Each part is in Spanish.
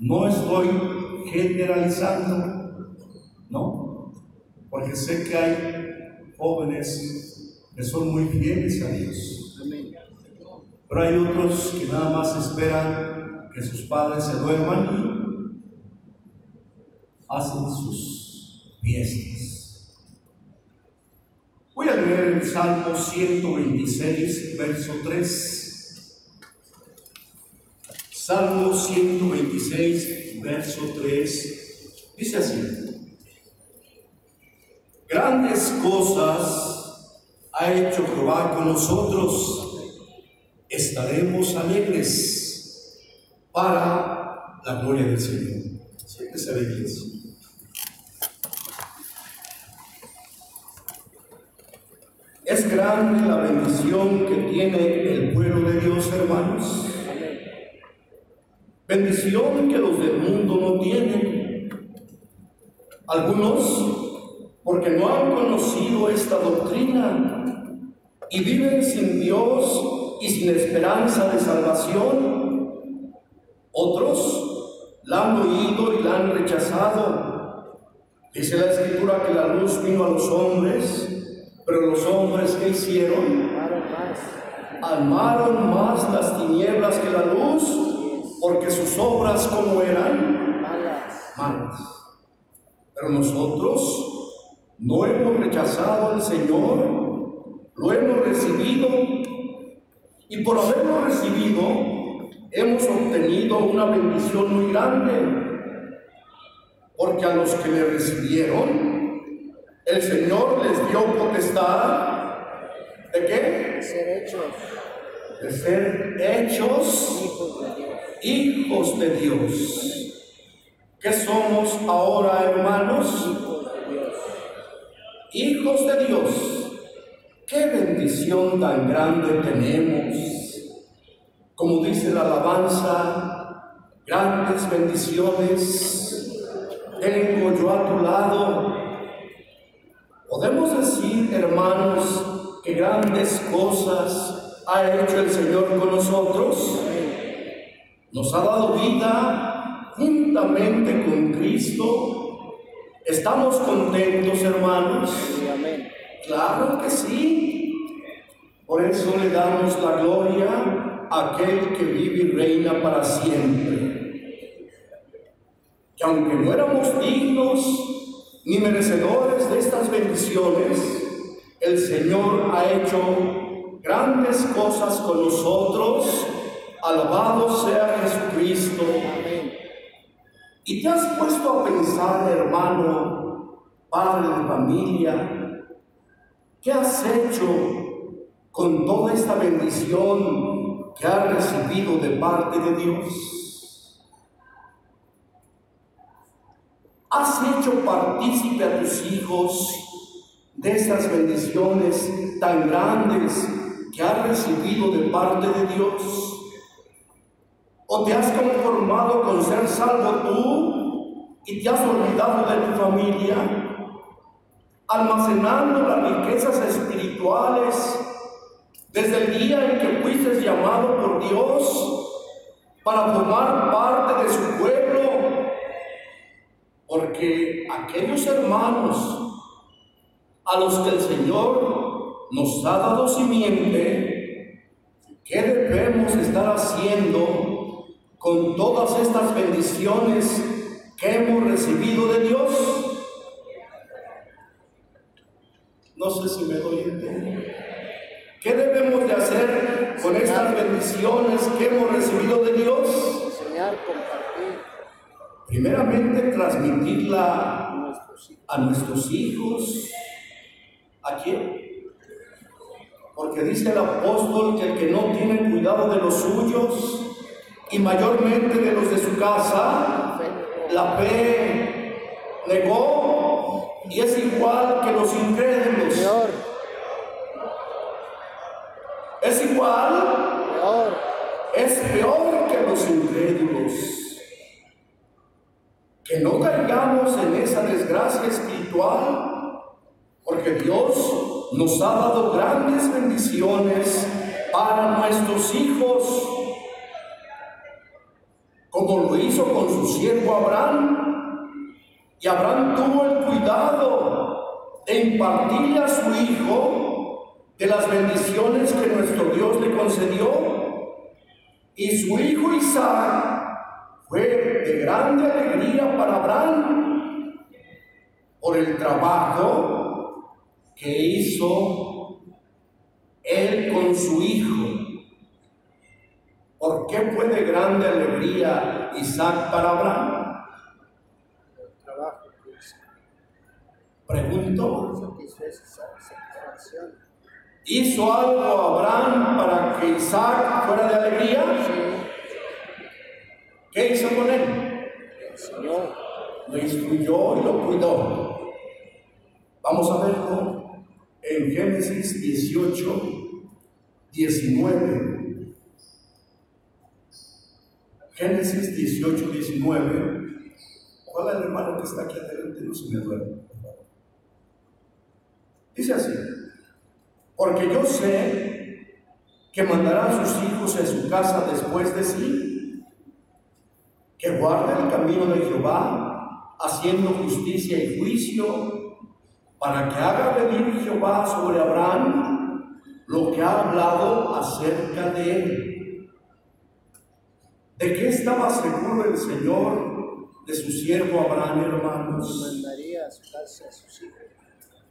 No estoy generalizando, ¿no? Porque sé que hay jóvenes que son muy fieles a Dios. Pero hay otros que nada más esperan que sus padres se duerman y hacen sus fiestas. Voy a leer el Salmo 126, verso 3. Salmo 126, verso 3. Dice así. Grandes cosas ha hecho Jehová con nosotros estaremos alegres para la gloria del Señor. Siéntese iglesia. Es grande la bendición que tiene el pueblo de Dios, hermanos. Bendición que los del mundo no tienen. Algunos, porque no han conocido esta doctrina y viven sin Dios y sin esperanza de salvación. Otros la han oído y la han rechazado. Dice la escritura que la luz vino a los hombres, pero los hombres que hicieron? Amaron más las tinieblas que la luz, porque sus obras como eran malas. Pero nosotros no hemos rechazado al Señor, lo hemos recibido y por haberlo recibido, hemos obtenido una bendición muy grande. Porque a los que le recibieron, el Señor les dio potestad de qué? De ser hechos. De ser hechos hijos de Dios. ¿Qué somos ahora, hermanos? Hijos de Dios. Hijos de Dios. Qué bendición tan grande tenemos. Como dice la alabanza, grandes bendiciones tengo yo a tu lado. Podemos decir, hermanos, que grandes cosas ha hecho el Señor con nosotros. Nos ha dado vida juntamente con Cristo. ¿Estamos contentos, hermanos? Amén. Claro que sí. Por eso le damos la gloria a aquel que vive y reina para siempre. Que aunque no éramos dignos ni merecedores de estas bendiciones, el Señor ha hecho grandes cosas con nosotros. Alabado sea Jesucristo. Y te has puesto a pensar, hermano, padre de familia, ¿Qué has hecho con toda esta bendición que has recibido de parte de Dios? ¿Has hecho partícipe a tus hijos de estas bendiciones tan grandes que has recibido de parte de Dios? ¿O te has conformado con ser salvo tú y te has olvidado de tu familia? almacenando las riquezas espirituales desde el día en que fuiste llamado por Dios para formar parte de su pueblo, porque aquellos hermanos a los que el Señor nos ha dado simiente, ¿qué debemos estar haciendo con todas estas bendiciones que hemos recibido de Dios? No sé si me doy entender. ¿Qué debemos de hacer con estas bendiciones que hemos recibido de Dios? Enseñar, compartir. Primeramente, transmitirla a nuestros hijos. ¿A quién? Porque dice el apóstol que el que no tiene cuidado de los suyos y mayormente de los de su casa, la fe negó y es igual que los incrédulos. Peor. Es igual. Peor. Es peor que los incrédulos. Que no caigamos en esa desgracia espiritual, porque Dios nos ha dado grandes bendiciones para nuestros hijos. Como lo hizo con su siervo Abraham. Y Abraham tuvo el cuidado de impartirle a su hijo de las bendiciones que nuestro Dios le concedió. Y su hijo Isaac fue de grande alegría para Abraham por el trabajo que hizo él con su hijo. ¿Por qué fue de grande alegría Isaac para Abraham? Que hizo. Pregunto, Satisfecho esa satisfacción. ¿hizo algo Abraham para que Isaac fuera de alegría? ¿Qué hizo con él? Lo instruyó y lo cuidó. Vamos a verlo en Génesis 18, 19. Génesis 18, 19. Ojalá el hermano que está aquí adelante no se me duerma. Dice así, porque yo sé que mandará a sus hijos en su casa después de sí, que guarde el camino de Jehová, haciendo justicia y juicio, para que haga venir Jehová sobre Abraham lo que ha hablado acerca de él. ¿De qué estaba seguro el Señor de su siervo Abraham, hermanos? Mandaría a su casa a sus hijos.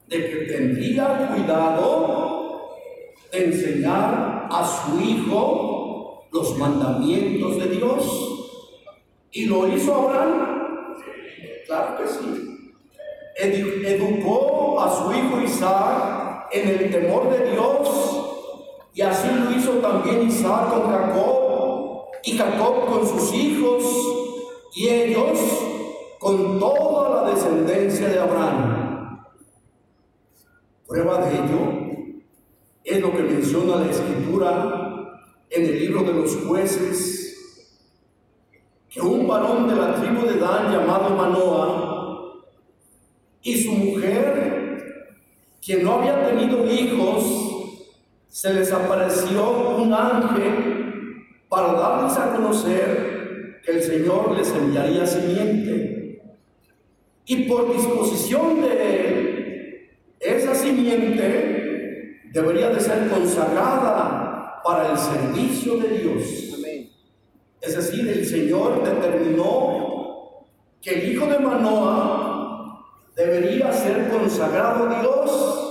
de que tendría cuidado de enseñar a su hijo los mandamientos de Dios. ¿Y lo hizo Abraham? Claro que sí. Edu- educó a su hijo Isaac en el temor de Dios y así lo hizo también Isaac con Jacob y Jacob con sus hijos y ellos con toda la descendencia de Abraham. Prueba de ello es lo que menciona la escritura en el libro de los jueces, que un varón de la tribu de Dan llamado Manoa y su mujer, quien no había tenido hijos, se les apareció un ángel para darles a conocer que el Señor les enviaría simiente. Y por disposición de él, esa simiente debería de ser consagrada para el servicio de Dios. Amén. Es decir, el Señor determinó que el hijo de Manoa debería ser consagrado a Dios.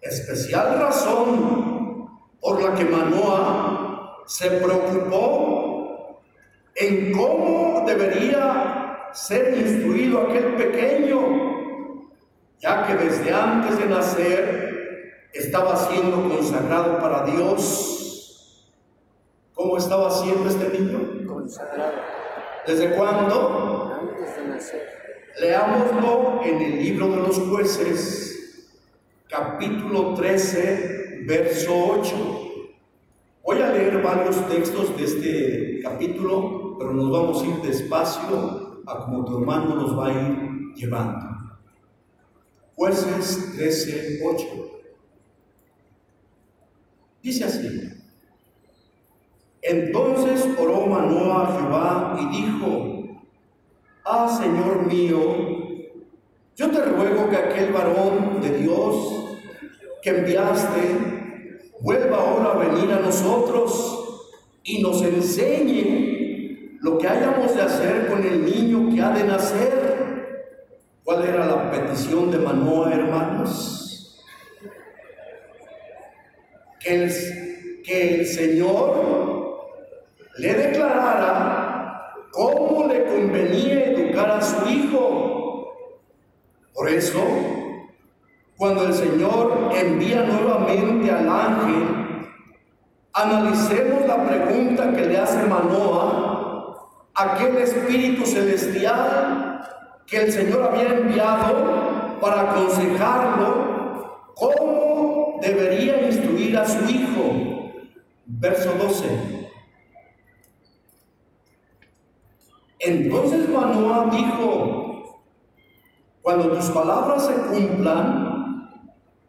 Especial razón por la que Manoa se preocupó en cómo debería ser instruido aquel pequeño, ya que desde antes de nacer estaba siendo consagrado para Dios. ¿Cómo estaba siendo este niño? Consagrado. ¿Desde cuándo? Antes de nacer. Leámoslo en el libro de los jueces, capítulo 13, verso 8. Voy a leer varios textos de este capítulo, pero nos vamos a ir despacio a como tu hermano nos va a ir llevando. Jueces 13, 8. Dice así. Entonces oró Manoa a Jehová y dijo, Ah, Señor mío, yo te ruego que aquel varón de Dios que enviaste vuelva ahora a venir a nosotros y nos enseñe lo que hayamos de hacer con el niño que ha de nacer. ¿Cuál era la petición de Manoa, hermanos? Que el, que el Señor le declarara cómo le convenía educar a su hijo. Por eso, cuando el Señor envía nuevamente al ángel, analicemos la pregunta que le hace Manoa, aquel espíritu celestial que el Señor había enviado para aconsejarlo cómo debería instruir a su hijo. Verso 12. Entonces Manoa dijo, cuando tus palabras se cumplan,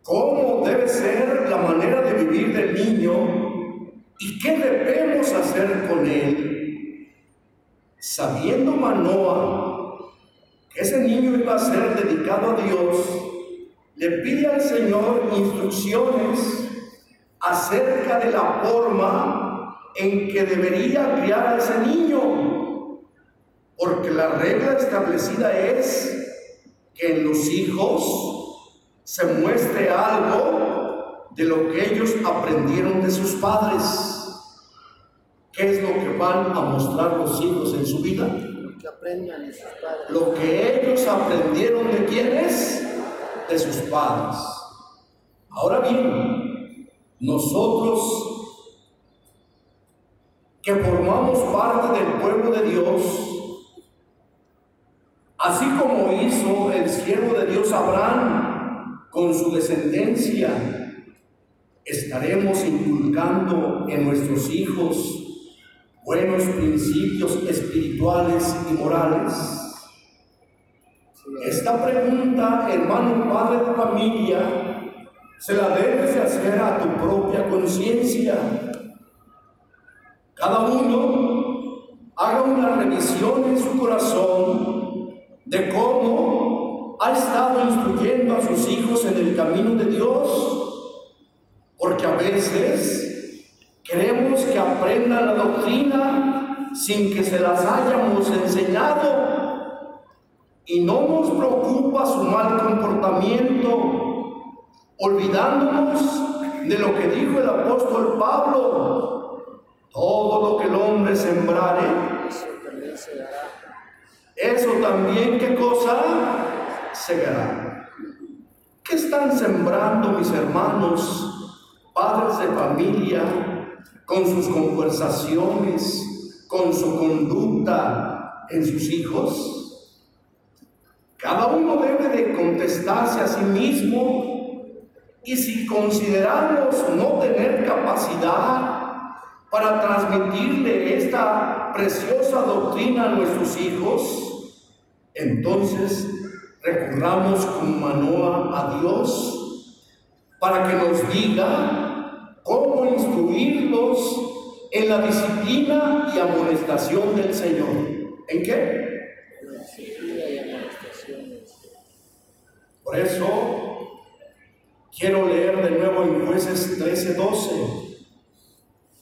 ¿cómo debe ser la manera de vivir del niño y qué debemos hacer con él? sabiendo Manoa que ese niño iba a ser dedicado a Dios, le pide al Señor instrucciones acerca de la forma en que debería criar a ese niño, porque la regla establecida es que en los hijos se muestre algo de lo que ellos aprendieron de sus padres. ¿Qué es lo que van a mostrar los hijos en su vida? Lo que aprendan de sus padres. Lo que ellos aprendieron de quiénes? De sus padres. Ahora bien, nosotros que formamos parte del pueblo de Dios, así como hizo el siervo de Dios Abraham con su descendencia, estaremos inculcando en nuestros hijos buenos principios espirituales y morales? Esta pregunta, hermano padre de familia, se la debes de hacer a tu propia conciencia. Cada uno haga una revisión en su corazón de cómo ha estado instruyendo a sus hijos en el camino de Dios, porque a veces Queremos que aprendan la doctrina sin que se las hayamos enseñado. Y no nos preocupa su mal comportamiento, olvidándonos de lo que dijo el apóstol Pablo. Todo lo que el hombre sembrare, eso también, ¿qué cosa? Segará. ¿Qué están sembrando mis hermanos, padres de familia, con sus conversaciones, con su conducta en sus hijos? Cada uno debe de contestarse a sí mismo y si consideramos no tener capacidad para transmitirle esta preciosa doctrina a nuestros hijos, entonces recurramos con Manoa a Dios para que nos diga cómo instruirlos en la disciplina y amonestación del Señor. ¿En qué? Por eso quiero leer de nuevo en jueces 13:12.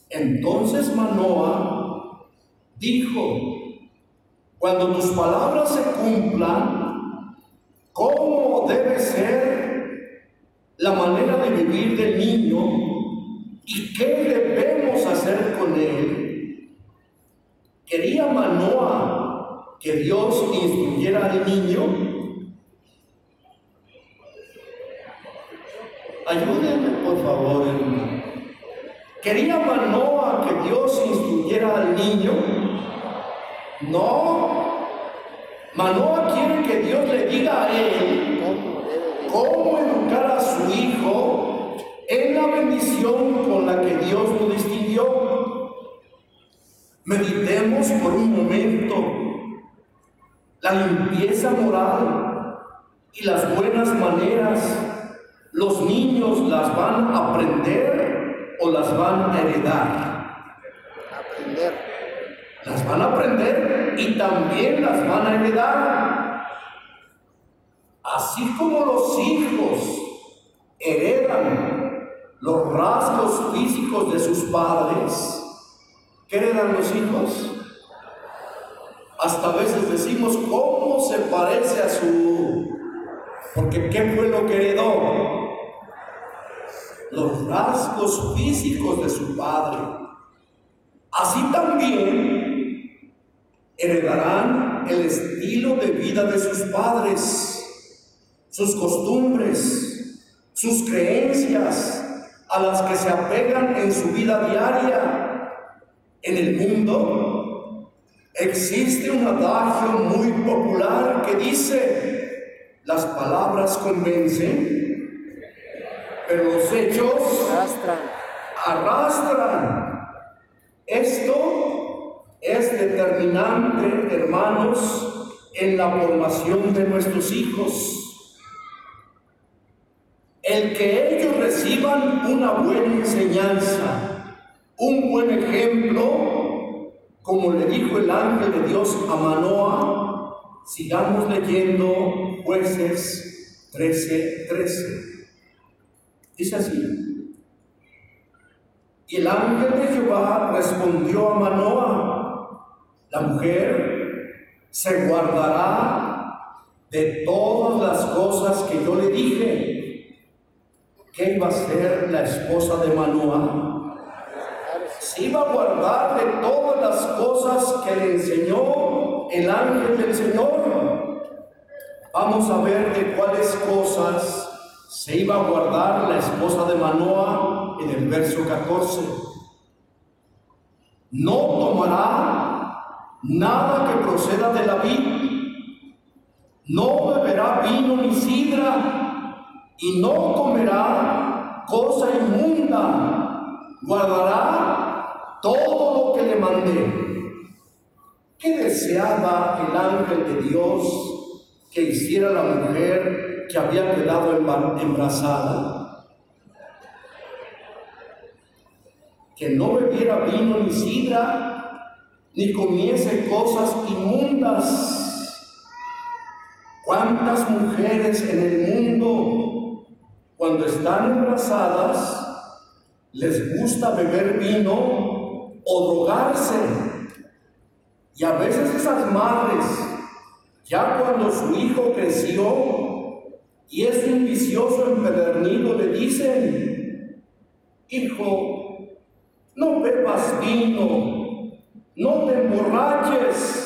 Entonces Manoa dijo, cuando tus palabras se cumplan, ¿cómo debe ser la manera de vivir del niño ¿Y qué debemos hacer con él? ¿Quería Manoa que Dios instruyera al niño? Ayúdenme, por favor, hermano. ¿Quería Manoa que Dios instruyera al niño? No. Manoa quiere que Dios le diga a él cómo educar a su hijo en la bendición con la que Dios lo distinguió. Meditemos por un momento la limpieza moral y las buenas maneras. Los niños las van a aprender o las van a heredar. Las van a aprender y también las van a heredar. Así como los hijos heredan los rasgos físicos de sus padres, ¿qué heredan los hijos? Hasta a veces decimos, ¿cómo se parece a su... Porque ¿qué fue lo que heredó? Los rasgos físicos de su padre. Así también heredarán el estilo de vida de sus padres, sus costumbres, sus creencias, a las que se apegan en su vida diaria. En el mundo existe un adagio muy popular que dice, las palabras convencen, pero los hechos arrastran. arrastran. Esto es determinante, hermanos, en la formación de nuestros hijos el que ellos reciban una buena enseñanza, un buen ejemplo, como le dijo el ángel de Dios a Manoa, sigamos leyendo jueces 13, 13. Dice así. Y el ángel de Jehová respondió a Manoa, la mujer se guardará de todas las cosas que yo le dije. ¿Qué iba a ser la esposa de Manoa? se iba a guardar de todas las cosas que le enseñó el ángel del Señor. Vamos a ver de cuáles cosas se iba a guardar la esposa de Manoa en el verso 14. No tomará nada que proceda de la vid, no beberá vino ni sidra, y no comerá cosa inmunda, guardará todo lo que le mandé. ¿Qué deseaba el ángel de Dios que hiciera la mujer que había quedado embarazada? Que no bebiera vino ni sidra, ni comiese cosas inmundas. ¿Cuántas mujeres en el mundo, cuando están embarazadas, les gusta beber vino o drogarse. Y a veces esas madres, ya cuando su hijo creció y es un vicioso empedernido, le dicen, hijo, no bebas vino, no te emborraches.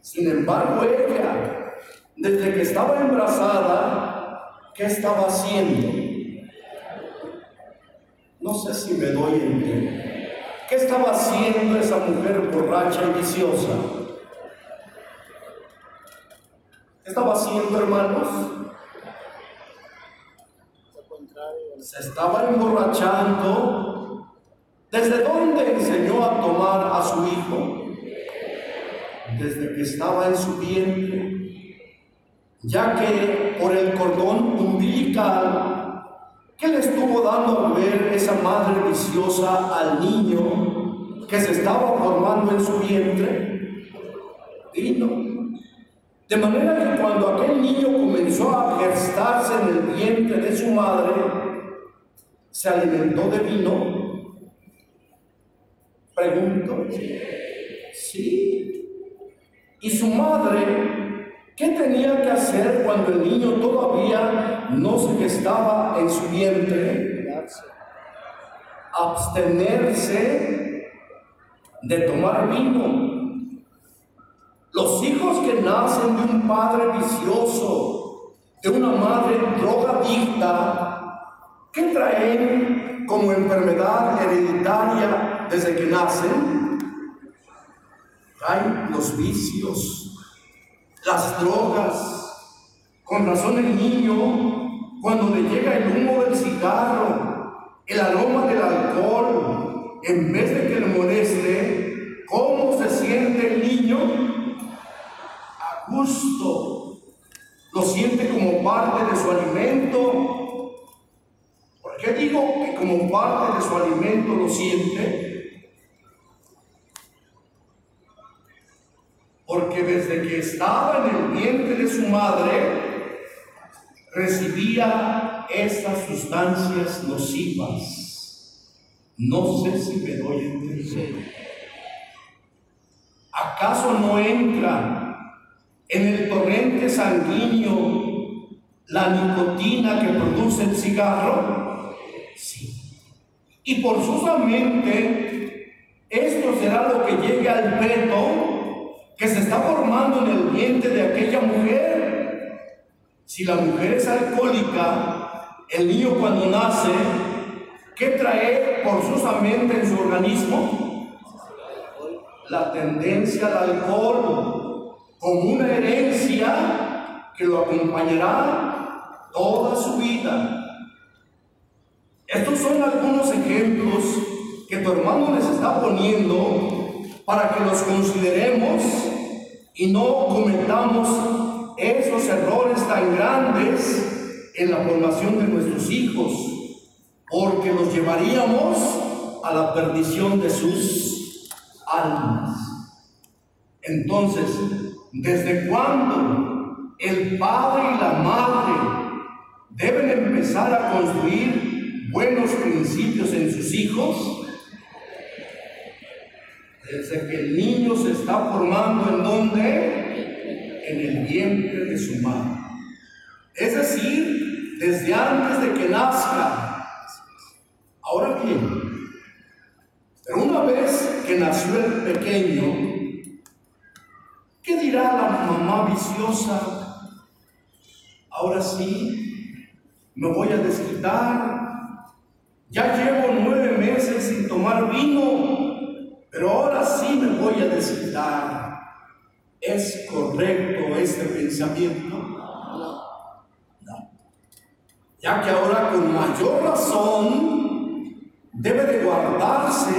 Sin embargo, ella, desde que estaba embarazada, ¿qué estaba haciendo? No sé si me doy en ¿Qué estaba haciendo esa mujer borracha y viciosa? ¿Qué estaba haciendo, hermanos? Se estaba emborrachando. ¿Desde dónde enseñó a tomar a su hijo? Desde que estaba en su vientre. Ya que por el cordón umbilical ¿Qué le estuvo dando a ver esa madre viciosa al niño que se estaba formando en su vientre? Vino. De manera que cuando aquel niño comenzó a gestarse en el vientre de su madre, se alimentó de vino. Pregunto. Sí. Y su madre ¿Qué tenía que hacer cuando el niño todavía no se gestaba en su vientre? Abstenerse de tomar vino. Los hijos que nacen de un padre vicioso, de una madre drogadicta, ¿qué traen como enfermedad hereditaria desde que nacen? Traen los vicios, las drogas. Con razón el niño, cuando le llega el humo del cigarro, el aroma del alcohol, en vez de que le moleste, ¿cómo se siente el niño? A gusto. Lo siente como parte de su alimento. ¿Por qué digo que como parte de su alimento lo siente? Porque desde que estaba en el vientre de su madre, recibía esas sustancias nocivas. No sé si me doy a entender. ¿Acaso no entra en el torrente sanguíneo la nicotina que produce el cigarro? Sí. Y por mente esto será lo que llegue al peto que se está formando en el vientre de aquella mujer. Si la mujer es alcohólica, el niño cuando nace, ¿qué trae forzosamente en su organismo? La tendencia al alcohol como una herencia que lo acompañará toda su vida. Estos son algunos ejemplos que tu hermano les está poniendo para que los consideremos y no cometamos esos errores tan grandes en la formación de nuestros hijos, porque los llevaríamos a la perdición de sus almas. Entonces, ¿desde cuándo el padre y la madre deben empezar a construir buenos principios en sus hijos? Desde que el niño se está formando en dónde? En el vientre de su madre. Es decir, desde antes de que nazca. Ahora bien, pero una vez que nació el pequeño, ¿qué dirá la mamá viciosa? Ahora sí, me voy a desquitar. Ya llevo nueve meses sin tomar vino, pero ahora sí me voy a desquitar. ¿Es correcto este pensamiento? No. Ya que ahora con mayor razón debe de guardarse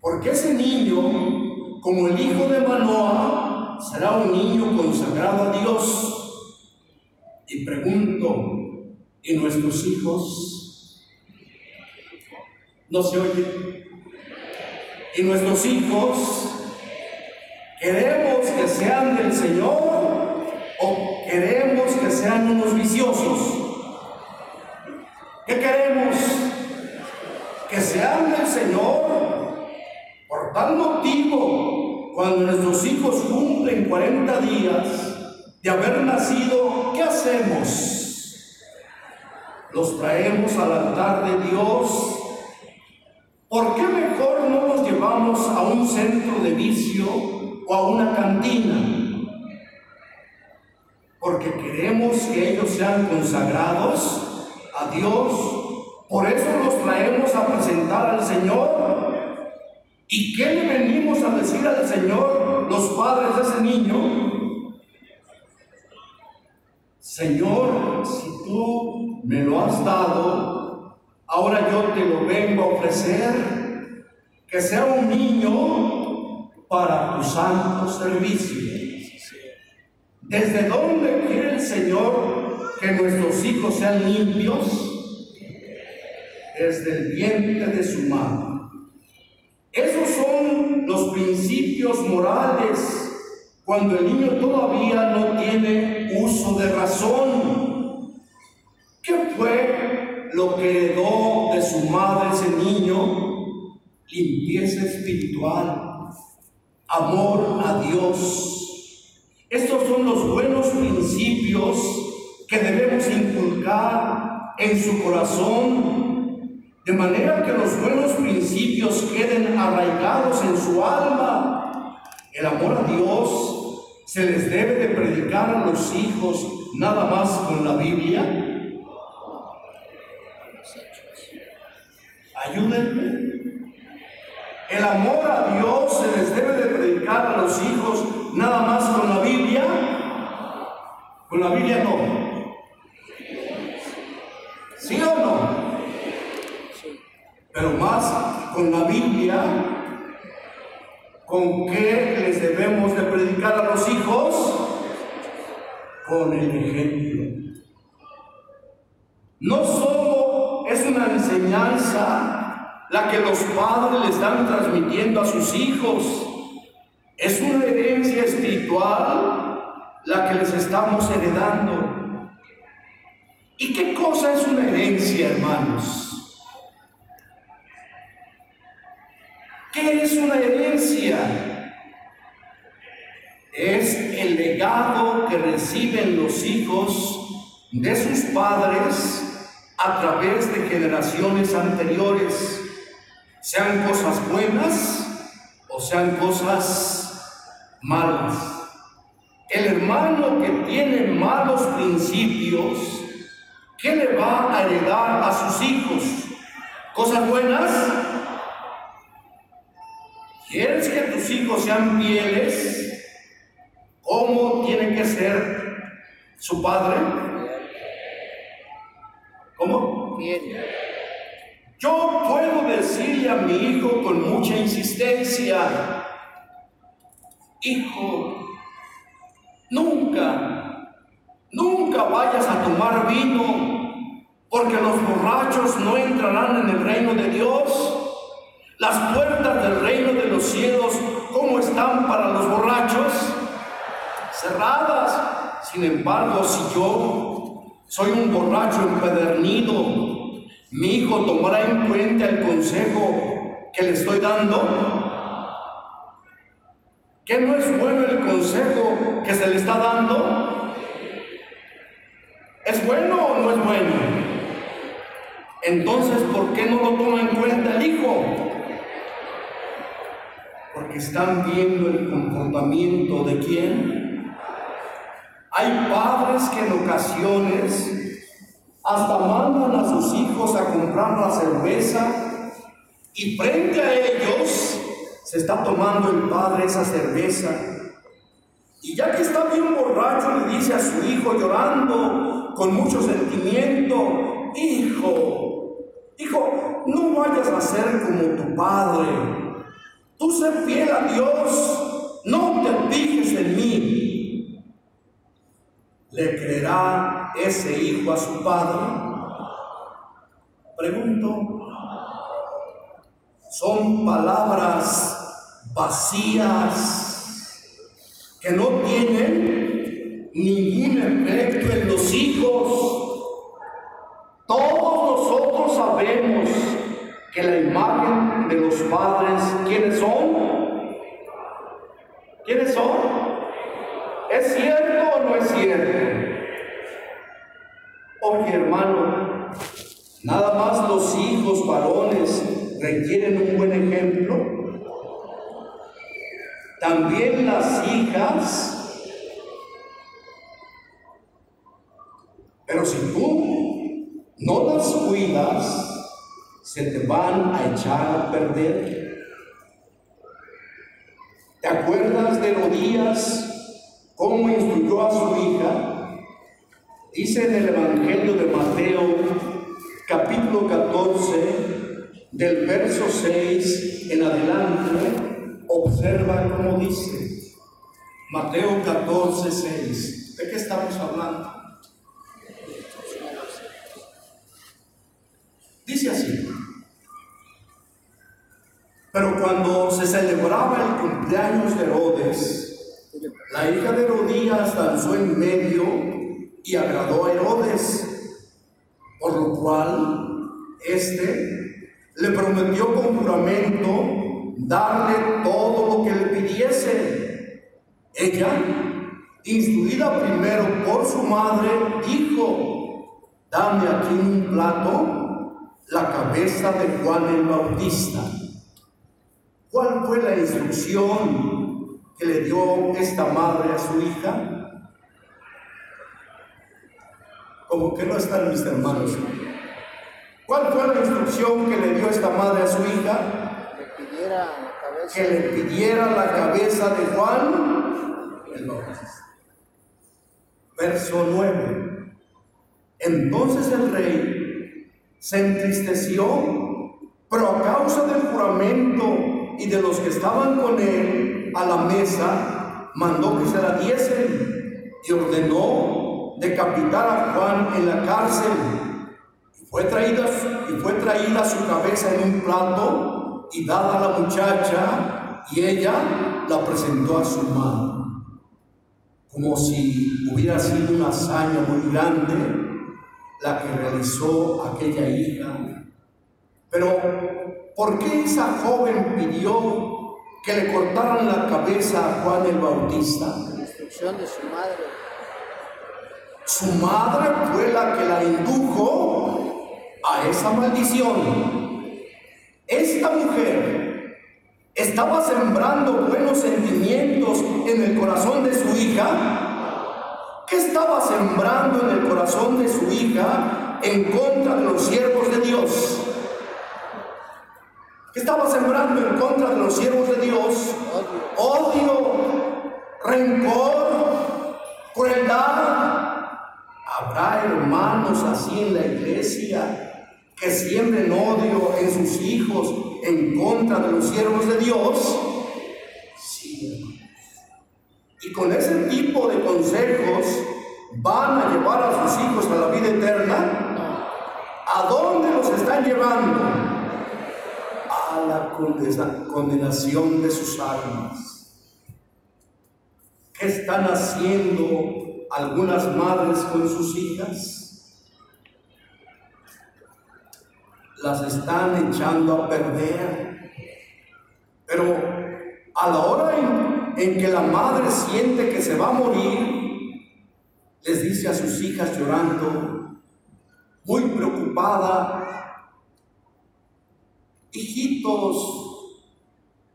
porque ese niño, como el hijo de Manoah, será un niño consagrado a Dios. Y pregunto, ¿y nuestros hijos? ¿No se oye? ¿Y nuestros hijos? ¿Queremos que sean del Señor o queremos que sean unos viciosos? ¿Qué queremos? que sean del Señor. Por tal motivo, cuando nuestros hijos cumplen 40 días de haber nacido, ¿qué hacemos? Los traemos al altar de Dios. ¿Por qué mejor no los llevamos a un centro de vicio o a una cantina? Porque queremos que ellos sean consagrados a Dios por eso los traemos a presentar al Señor. ¿Y qué le venimos a decir al Señor, los padres de ese niño? Señor, si tú me lo has dado, ahora yo te lo vengo a ofrecer, que sea un niño para tu santo servicio. ¿Desde dónde quiere el Señor que nuestros hijos sean limpios? desde el vientre de su madre. Esos son los principios morales cuando el niño todavía no tiene uso de razón. ¿Qué fue lo que heredó de su madre ese niño? Limpieza espiritual, amor a Dios. Estos son los buenos principios que debemos inculcar en su corazón de manera que los buenos principios queden arraigados en su alma. El amor a Dios se les debe de predicar a los hijos nada más con la Biblia. Ayúdenme. El amor a Dios se les debe de predicar a los hijos nada más con la Biblia. Con la Biblia no. ¿Sí o no? pero más con la Biblia, ¿con qué les debemos de predicar a los hijos? Con el ejemplo. No solo es una enseñanza la que los padres le están transmitiendo a sus hijos, es una herencia espiritual la que les estamos heredando. ¿Y qué cosa es una herencia, hermanos? ¿Qué es una herencia? Es el legado que reciben los hijos de sus padres a través de generaciones anteriores, sean cosas buenas o sean cosas malas. El hermano que tiene malos principios, ¿qué le va a heredar a sus hijos? ¿Cosas buenas? ¿Quieres que tus hijos sean fieles? ¿Cómo tiene que ser su padre? ¿Cómo? Yo puedo decirle a mi hijo con mucha insistencia, hijo, nunca, nunca vayas a tomar vino, porque los borrachos no entrarán en el reino de Dios. Las puertas del reino de los cielos, ¿cómo están para los borrachos? Cerradas. Sin embargo, si yo soy un borracho empedernido, mi hijo tomará en cuenta el consejo que le estoy dando. ¿Que no es bueno el consejo que se le está dando? ¿Es bueno o no es bueno? Entonces, ¿por qué no lo toma en cuenta el hijo? Porque están viendo el comportamiento de quién. Hay padres que en ocasiones hasta mandan a sus hijos a comprar la cerveza y frente a ellos se está tomando el padre esa cerveza. Y ya que está bien borracho, le dice a su hijo llorando con mucho sentimiento, hijo, hijo, no vayas a ser como tu padre. Tú sé fiel a Dios, no te fijes en mí. ¿Le creerá ese hijo a su padre? Pregunto, son palabras vacías que no tienen ningún efecto en los hijos. Todos nosotros sabemos que la imagen de los padres, ¿quiénes son? ¿Quiénes son? ¿Es cierto o no es cierto? Oye hermano, nada más los hijos varones requieren un buen ejemplo. También las hijas. Pero si tú no las cuidas, se te van a echar a perder. ¿Te acuerdas de Herodías cómo instruyó a su hija? Dice en el Evangelio de Mateo, capítulo 14, del verso 6 en adelante, observa cómo dice Mateo 14, 6. ¿De qué estamos hablando? Dice así. Pero cuando se celebraba el cumpleaños de Herodes, la hija de Herodías danzó en medio y agradó a Herodes, por lo cual este le prometió con juramento darle todo lo que le pidiese. Ella, instruida primero por su madre, dijo, dame aquí un plato la cabeza de Juan el Bautista. ¿Cuál fue la instrucción que le dio esta madre a su hija? Como que no están mis hermanos. ¿Cuál fue la instrucción que le dio esta madre a su hija? Que le pidiera la cabeza de Juan el Bautista. Verso 9. Entonces el rey se entristeció, pero a causa del juramento y de los que estaban con él a la mesa, mandó que se la diesen y ordenó decapitar a Juan en la cárcel fue traída, y fue traída su cabeza en un plato y dada a la muchacha y ella la presentó a su madre. Como si hubiera sido una hazaña muy grande la que realizó aquella hija. Pero, ¿por qué esa joven pidió que le cortaran la cabeza a Juan el Bautista? La instrucción de su madre. Su madre fue la que la indujo a esa maldición. Esta mujer estaba sembrando buenos sentimientos en el corazón de su hija. ¿Qué estaba sembrando en el corazón de su hija en contra de los siervos de Dios? ¿Qué estaba sembrando en contra de los siervos de Dios? Odio, rencor, crueldad. Habrá hermanos así en la iglesia que siembren odio en sus hijos en contra de los siervos de Dios? Y con ese tipo de consejos van a llevar a sus hijos a la vida eterna. ¿A dónde los están llevando? La condenación de sus almas. ¿Qué están haciendo algunas madres con sus hijas? Las están echando a perder. Pero a la hora en, en que la madre siente que se va a morir, les dice a sus hijas llorando, muy preocupada, Hijitos,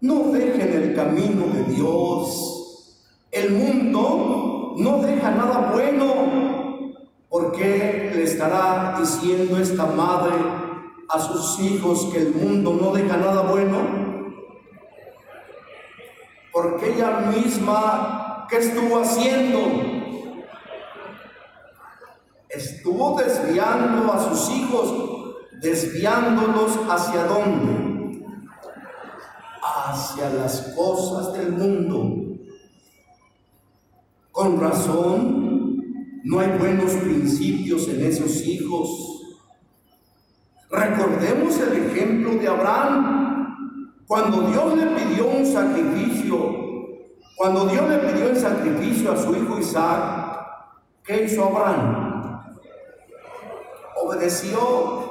no dejen el camino de Dios. El mundo no deja nada bueno. ¿Por qué le estará diciendo esta madre a sus hijos que el mundo no deja nada bueno? Porque ella misma, ¿qué estuvo haciendo? Estuvo desviando a sus hijos desviándolos hacia dónde? Hacia las cosas del mundo. Con razón, no hay buenos principios en esos hijos. Recordemos el ejemplo de Abraham. Cuando Dios le pidió un sacrificio, cuando Dios le pidió el sacrificio a su hijo Isaac, ¿qué hizo Abraham? Obedeció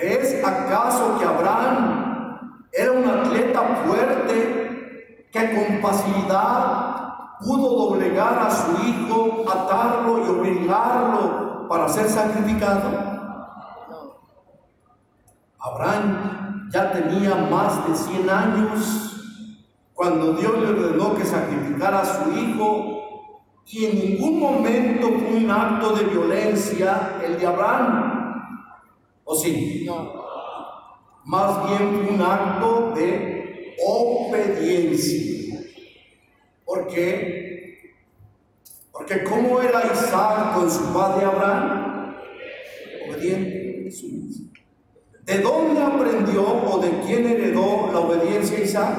¿Es acaso que Abraham era un atleta fuerte que con facilidad pudo doblegar a su hijo, atarlo y obligarlo para ser sacrificado? Abraham ya tenía más de 100 años cuando Dios le ordenó que sacrificara a su hijo y en ningún momento fue un acto de violencia el de Abraham. ¿O sí? No. Más bien un acto de obediencia. ¿Por qué? Porque ¿cómo era Isaac con su padre Abraham? Obediente. ¿De dónde aprendió o de quién heredó la obediencia Isaac?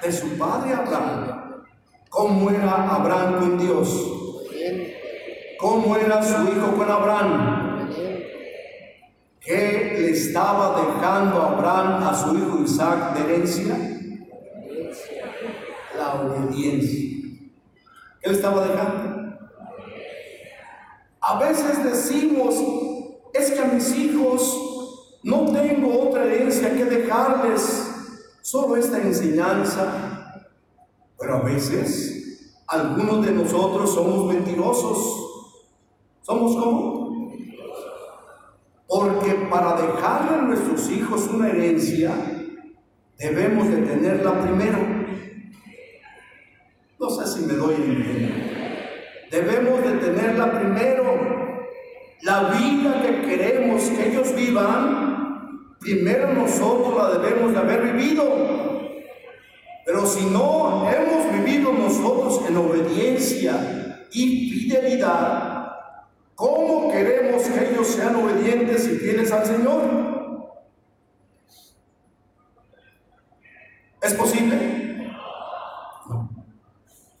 De su padre Abraham. ¿Cómo era Abraham con Dios? ¿Cómo era su hijo con Abraham? ¿Qué le estaba dejando Abraham a su hijo Isaac de herencia? La obediencia. ¿Qué le estaba dejando? A veces decimos, es que a mis hijos no tengo otra herencia que dejarles, solo esta enseñanza. Pero a veces algunos de nosotros somos mentirosos. ¿Somos como? Porque para dejarle a nuestros hijos una herencia, debemos de tenerla primero. No sé si me doy el entender. Debemos de tenerla primero. La vida que queremos que ellos vivan, primero nosotros la debemos de haber vivido. Pero si no hemos vivido nosotros en obediencia y fidelidad, ¿Cómo queremos que ellos sean obedientes y fieles al Señor? ¿Es posible?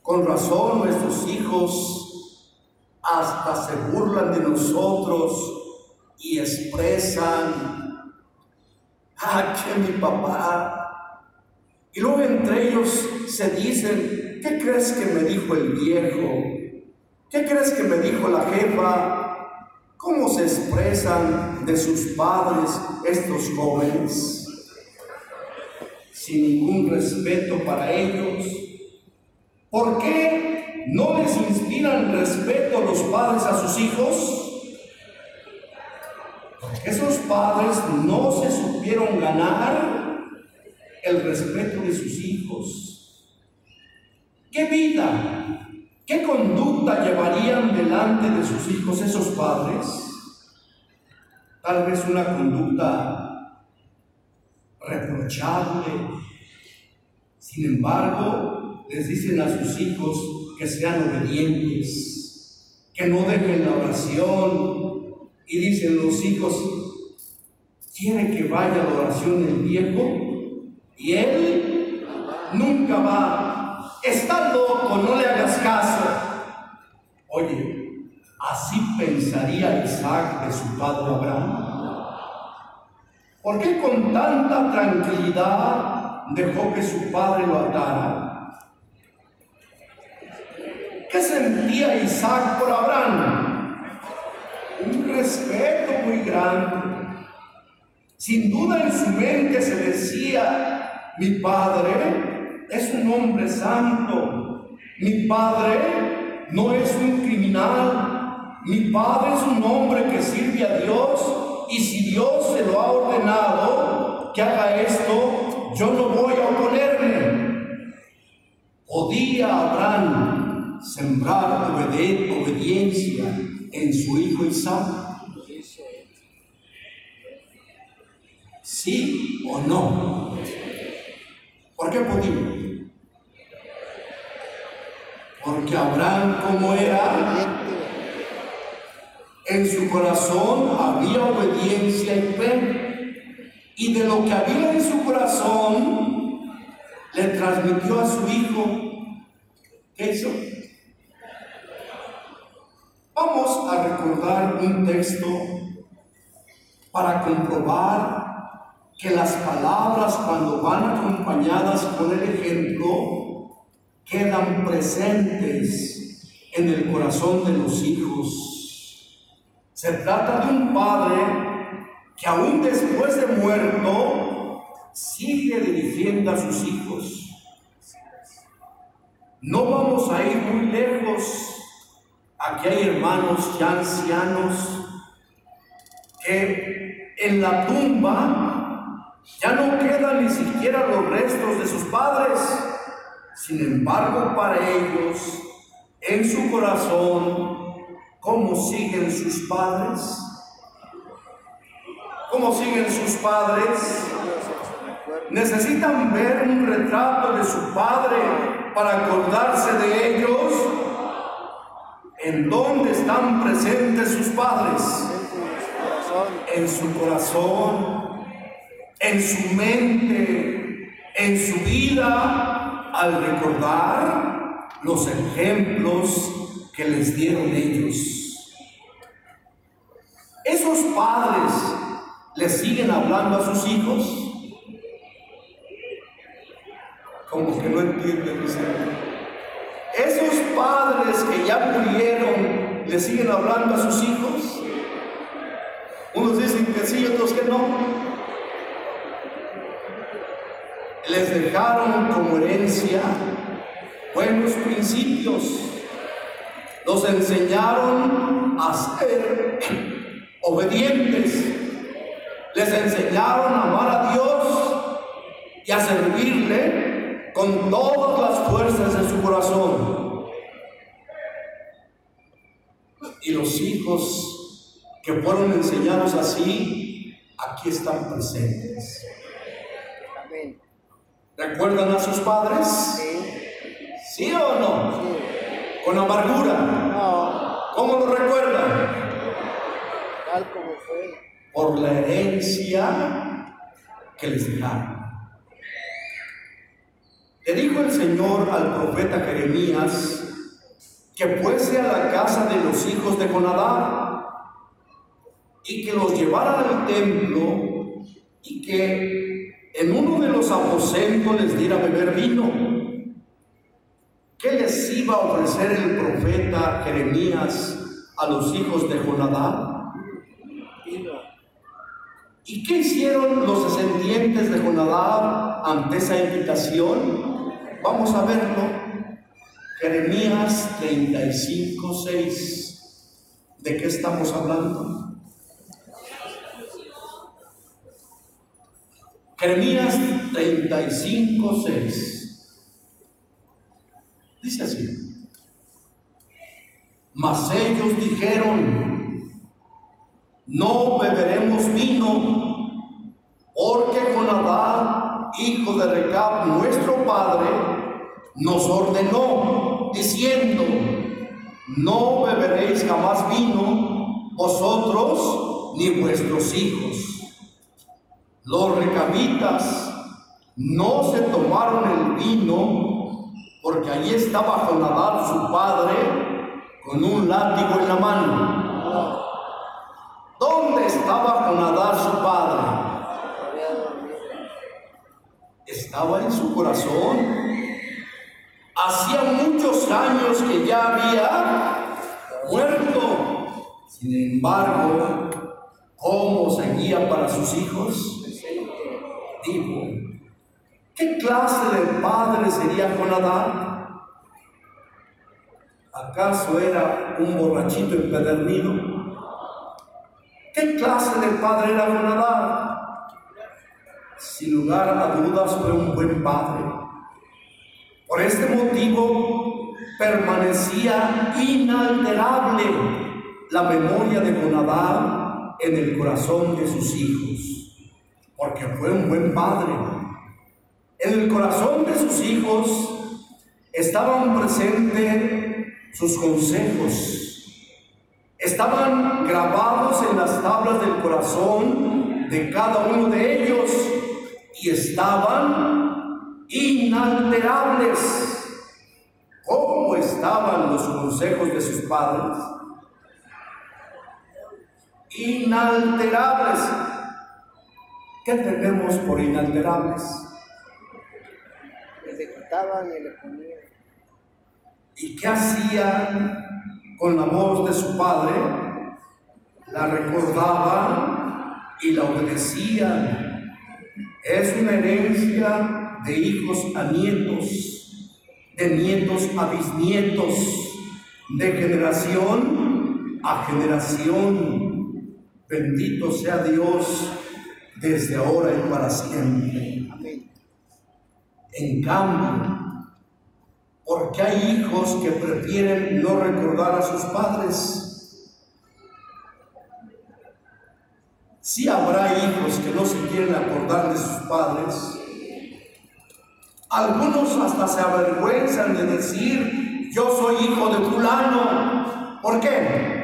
Con razón nuestros hijos hasta se burlan de nosotros y expresan, ah, que mi papá. Y luego entre ellos se dicen, ¿qué crees que me dijo el viejo? ¿Qué crees que me dijo la jefa? ¿Cómo se expresan de sus padres estos jóvenes? Sin ningún respeto para ellos. ¿Por qué no les inspiran respeto los padres a sus hijos? Esos padres no se supieron ganar el respeto de sus hijos. ¿Qué vida ¿Qué conducta llevarían delante de sus hijos esos padres? Tal vez una conducta reprochable. Sin embargo, les dicen a sus hijos que sean obedientes, que no dejen la oración. Y dicen los hijos, quiere que vaya a la oración el viejo y él nunca va está loco, no le hagas caso. Oye, ¿así pensaría Isaac de su padre Abraham? ¿Por qué con tanta tranquilidad dejó que su padre lo atara? ¿Qué sentía Isaac por Abraham? Un respeto muy grande. Sin duda en su mente se decía, mi padre es un hombre santo, mi padre no es un criminal, mi padre es un hombre que sirve a Dios y si Dios se lo ha ordenado que haga esto, yo no voy a oponerme. Podía Abraham sembrar obediencia en su hijo Isaac. ¿Sí o no? ¿Por qué podía? Porque Abraham como era en su corazón había obediencia y fe. Y de lo que había en su corazón, le transmitió a su hijo. ¿Qué hizo? Vamos a recordar un texto para comprobar que las palabras cuando van acompañadas con el ejemplo quedan presentes en el corazón de los hijos. Se trata de un padre que aún después de muerto sigue dirigiendo a sus hijos. No vamos a ir muy lejos. Aquí hay hermanos ya ancianos que en la tumba ya no quedan ni siquiera los restos de sus padres. Sin embargo, para ellos, en su corazón, ¿Cómo siguen sus padres? ¿Cómo siguen sus padres? Necesitan ver un retrato de su padre para acordarse de ellos. ¿En dónde están presentes sus padres? En su corazón, en su mente, en su vida, al recordar los ejemplos que les dieron ellos. Esos padres les siguen hablando a sus hijos. Como que no entienden, Esos padres que ya murieron, ¿le siguen hablando a sus hijos? Unos dicen que sí, otros que no. Les dejaron como herencia buenos principios nos enseñaron a ser obedientes. Les enseñaron a amar a Dios y a servirle con todas las fuerzas de su corazón. Y los hijos que fueron enseñados así, aquí están presentes. ¿Recuerdan a sus padres? ¿Sí o no? con amargura. No. ¿Cómo lo recuerdan? Tal como fue. Por la herencia que les dejaron. Le dijo el Señor al profeta Jeremías que fuese a la casa de los hijos de Jonadab y que los llevara al templo y que en uno de los aposentos les diera beber vino ¿Qué les iba a ofrecer el profeta Jeremías a los hijos de Jonadab? ¿Y qué hicieron los descendientes de Jonadab ante esa invitación? Vamos a verlo. Jeremías 35, 6. ¿De qué estamos hablando? Jeremías 35, 6. Dice así. Mas ellos dijeron, no beberemos vino, porque Jonadab, hijo de Recab, nuestro padre, nos ordenó, diciendo, no beberéis jamás vino, vosotros ni vuestros hijos. Los recabitas no se tomaron el vino porque allí estaba Jonadab su padre con un látigo en la mano. ¿Dónde estaba Jonadab su padre? Estaba en su corazón. Hacía muchos años que ya había muerto. Sin embargo, ¿cómo seguía para sus hijos? ¿Qué clase de padre sería Jonadab? ¿Acaso era un borrachito empedernido? ¿Qué clase de padre era Jonadab? Sin lugar a dudas fue un buen padre. Por este motivo permanecía inalterable la memoria de Jonadab en el corazón de sus hijos, porque fue un buen padre. En el corazón de sus hijos estaban presentes sus consejos, estaban grabados en las tablas del corazón de cada uno de ellos y estaban inalterables. ¿Cómo estaban los consejos de sus padres? Inalterables. ¿Qué tenemos por inalterables? Le quitaban y ponían. ¿Y qué hacían con la voz de su padre? La recordaban y la obedecían. Es una herencia de hijos a nietos, de nietos a bisnietos, de generación a generación. Bendito sea Dios desde ahora y para siempre. En cambio, porque hay hijos que prefieren no recordar a sus padres. Sí habrá hijos que no se quieren acordar de sus padres. Algunos hasta se avergüenzan de decir, yo soy hijo de fulano. ¿Por qué?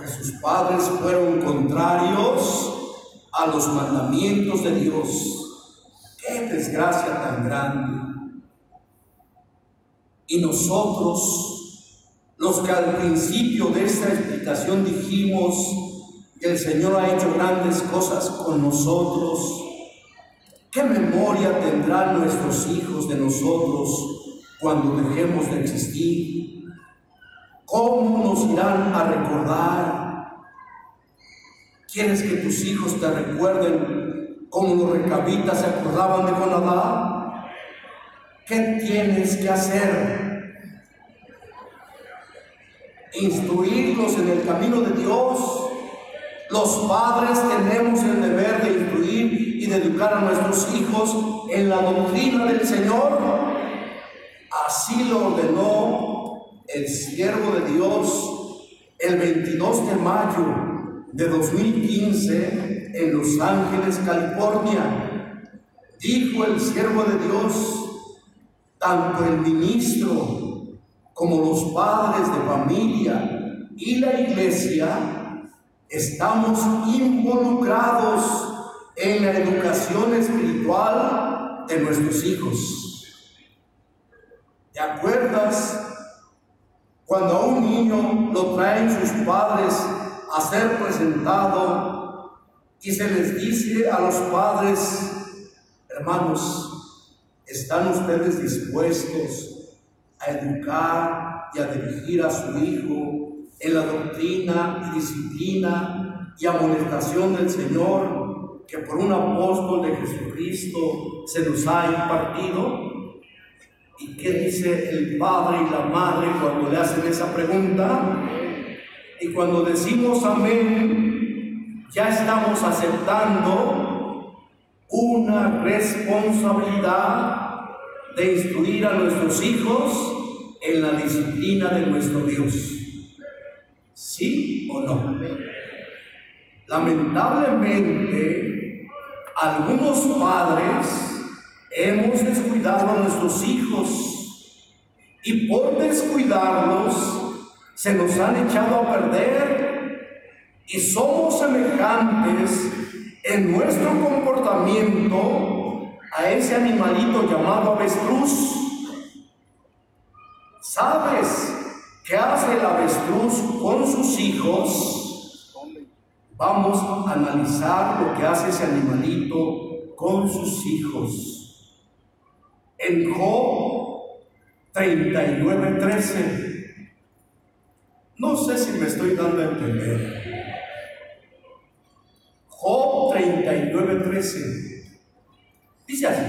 Porque sus padres fueron contrarios a los mandamientos de Dios. Qué desgracia tan grande. Y nosotros, los que al principio de esta explicación dijimos que el Señor ha hecho grandes cosas con nosotros, ¿qué memoria tendrán nuestros hijos de nosotros cuando dejemos de existir? ¿Cómo nos irán a recordar? ¿Quieres que tus hijos te recuerden como los recabitas se acordaban de Jonadab? ¿Qué tienes que hacer? Instruirlos en el camino de Dios. Los padres tenemos el deber de instruir y de educar a nuestros hijos en la doctrina del Señor. Así lo ordenó el siervo de Dios el 22 de mayo de 2015 en Los Ángeles, California. Dijo el siervo de Dios, tanto el ministro como los padres de familia y la iglesia estamos involucrados en la educación espiritual de nuestros hijos. ¿Te acuerdas cuando a un niño lo traen sus padres a ser presentado y se les dice a los padres, hermanos, ¿Están ustedes dispuestos a educar y a dirigir a su hijo en la doctrina y disciplina y amonestación del Señor que por un apóstol de Jesucristo se nos ha impartido? ¿Y qué dice el padre y la madre cuando le hacen esa pregunta? Y cuando decimos amén, ya estamos aceptando una responsabilidad de instruir a nuestros hijos en la disciplina de nuestro Dios. ¿Sí o no? Lamentablemente, algunos padres hemos descuidado a nuestros hijos y por descuidarlos se nos han echado a perder y somos semejantes en nuestro comportamiento a ese animalito llamado avestruz. ¿Sabes qué hace el avestruz con sus hijos? Vamos a analizar lo que hace ese animalito con sus hijos. En Job 39:13. No sé si me estoy dando a entender. Job 39:13. Dice así.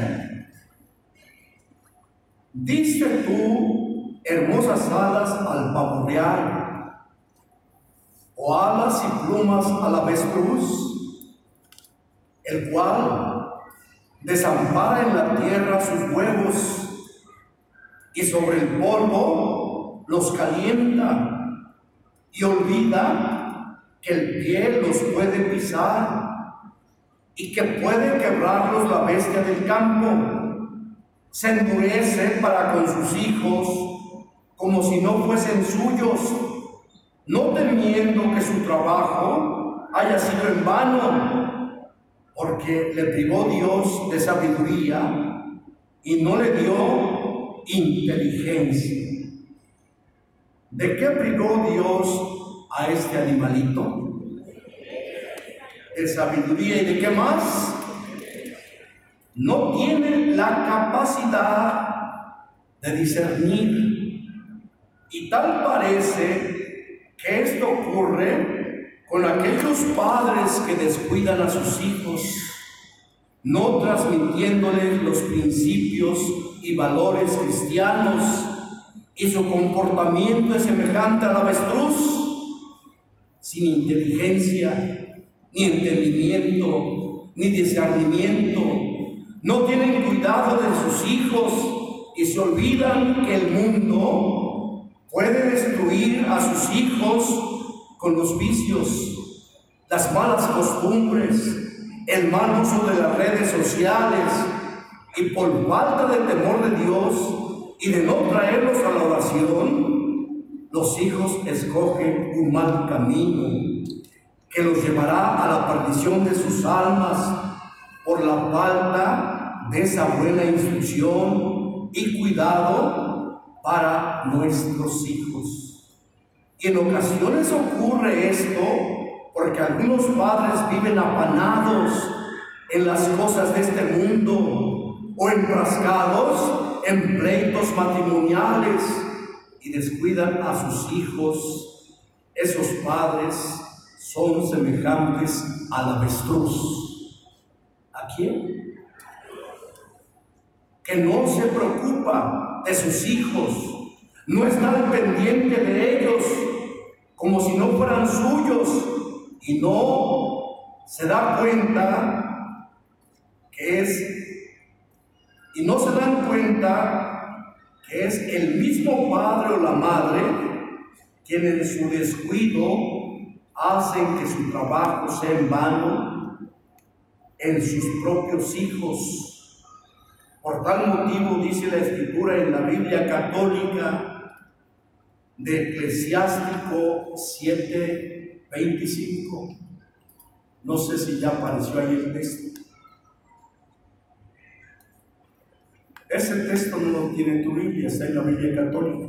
Diste tú hermosas alas al pavo o alas y plumas a la avestruz, el cual desampara en la tierra sus huevos y sobre el polvo los calienta y olvida que el pie los puede pisar y que puede quebrarlos la bestia del campo. Se endurece para con sus hijos como si no fuesen suyos, no temiendo que su trabajo haya sido en vano, porque le privó Dios de sabiduría y no le dio inteligencia. ¿De qué privó Dios a este animalito? De sabiduría y de qué más? No tiene la capacidad de discernir. Y tal parece que esto ocurre con aquellos padres que descuidan a sus hijos, no transmitiéndoles los principios y valores cristianos y su comportamiento es semejante al avestruz, sin inteligencia, ni entendimiento, ni discernimiento. No tienen cuidado de sus hijos y se olvidan que el mundo puede destruir a sus hijos con los vicios, las malas costumbres, el mal uso de las redes sociales y por falta de temor de Dios y de no traerlos a la oración, los hijos escogen un mal camino que los llevará a la perdición de sus almas por la falta de esa buena instrucción y cuidado para nuestros hijos. Y en ocasiones ocurre esto porque algunos padres viven apanados en las cosas de este mundo o enfrascados en pleitos matrimoniales y descuidan a sus hijos, esos padres son semejantes al avestruz. ¿A quién? Que no se preocupa de sus hijos, no está al pendiente de ellos como si no fueran suyos y no se da cuenta que es y no se dan cuenta que es el mismo padre o la madre quien en su descuido hacen que su trabajo sea en vano en sus propios hijos. Por tal motivo dice la escritura en la Biblia católica de Eclesiástico 7:25. No sé si ya apareció ahí el texto. Ese texto no lo tiene tu Biblia, está en la Biblia católica.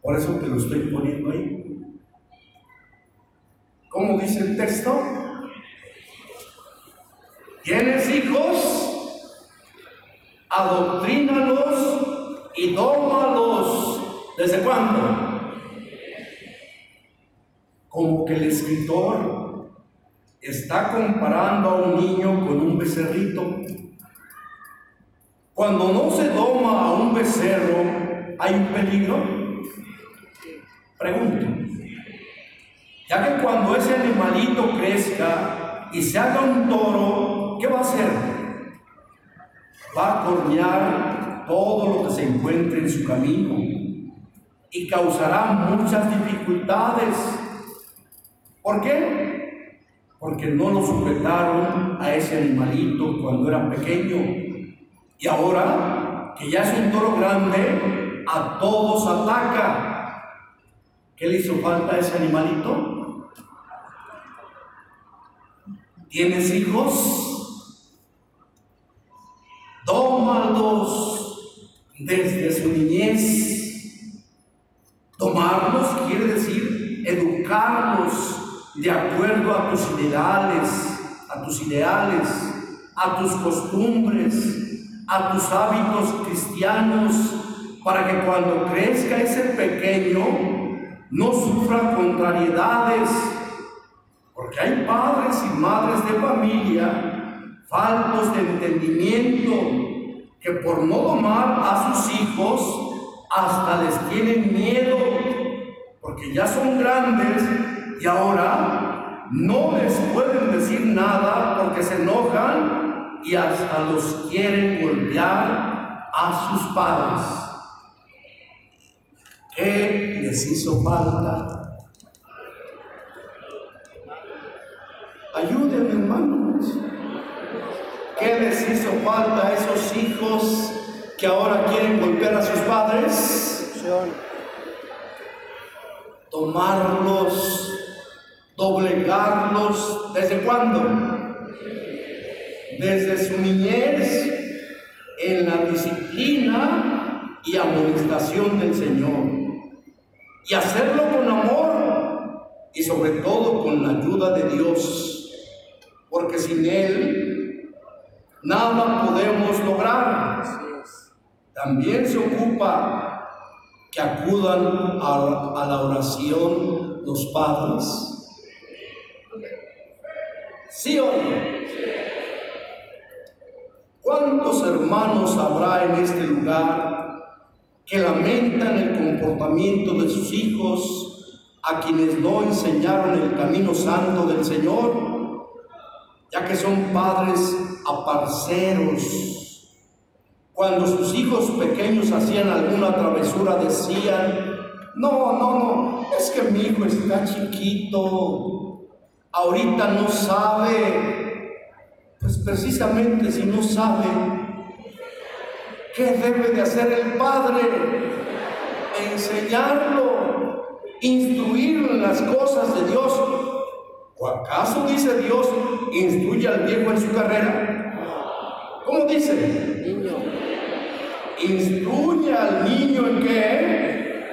Por eso te lo estoy poniendo ahí. ¿Cómo dice el texto? ¿Tienes hijos? Adoctrínalos y dómalos. ¿Desde cuándo? Como que el escritor está comparando a un niño con un becerrito cuando no se doma a un becerro, ¿hay un peligro? Pregunto. Ya que cuando ese animalito crezca y se haga un toro, ¿qué va a hacer? Va a cornear todo lo que se encuentre en su camino y causará muchas dificultades. ¿Por qué? Porque no lo sujetaron a ese animalito cuando era pequeño y ahora que ya es un toro grande, a todos ataca. ¿Qué le hizo falta a ese animalito? ¿Tienes hijos? Tómalos desde su niñez. Tomarlos quiere decir educarlos de acuerdo a tus ideales, a tus ideales a tus costumbres, a tus hábitos cristianos, para que cuando crezca ese pequeño no sufra contrariedades, porque hay padres y madres de familia faltos de entendimiento que por no domar a sus hijos hasta les tienen miedo, porque ya son grandes y ahora no les pueden decir nada porque se enojan y hasta los quieren golpear a sus padres. ¿Qué les hizo falta? Ayúdenme, hermanos. ¿Qué les hizo falta a esos hijos que ahora quieren golpear a sus padres? Tomarlos, doblegarlos. ¿Desde cuándo? Desde su niñez en la disciplina y amonestación del Señor. Y hacerlo con amor y sobre todo con la ayuda de Dios. Porque sin Él nada podemos lograr. También se ocupa que acudan a, la oración los padres. ¿Sí o no? ¿Cuántos hermanos habrá en este lugar que lamentan el comportamiento de sus hijos a quienes no enseñaron el camino santo del Señor, ya que son padres aparceros? Cuando sus hijos pequeños hacían alguna travesura decían, no, no, no, es que mi hijo está chiquito, ahorita no sabe, pues precisamente si no sabe, ¿qué debe de hacer el padre? Enseñarlo, instruirlo en las cosas de Dios. ¿O acaso dice Dios, instruye al viejo en su carrera? ¿Cómo dice? Niño instruye al niño en qué,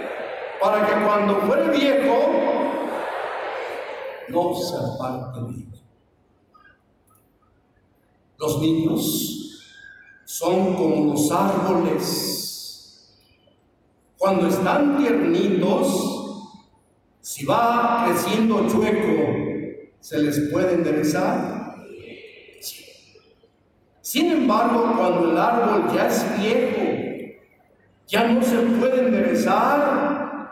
para que cuando fuere viejo no se aparte de. Los niños son como los árboles. Cuando están tiernitos, si va creciendo chueco, ¿se les puede enderezar? Sin embargo, cuando el árbol ya es viejo, ya no se puede enderezar,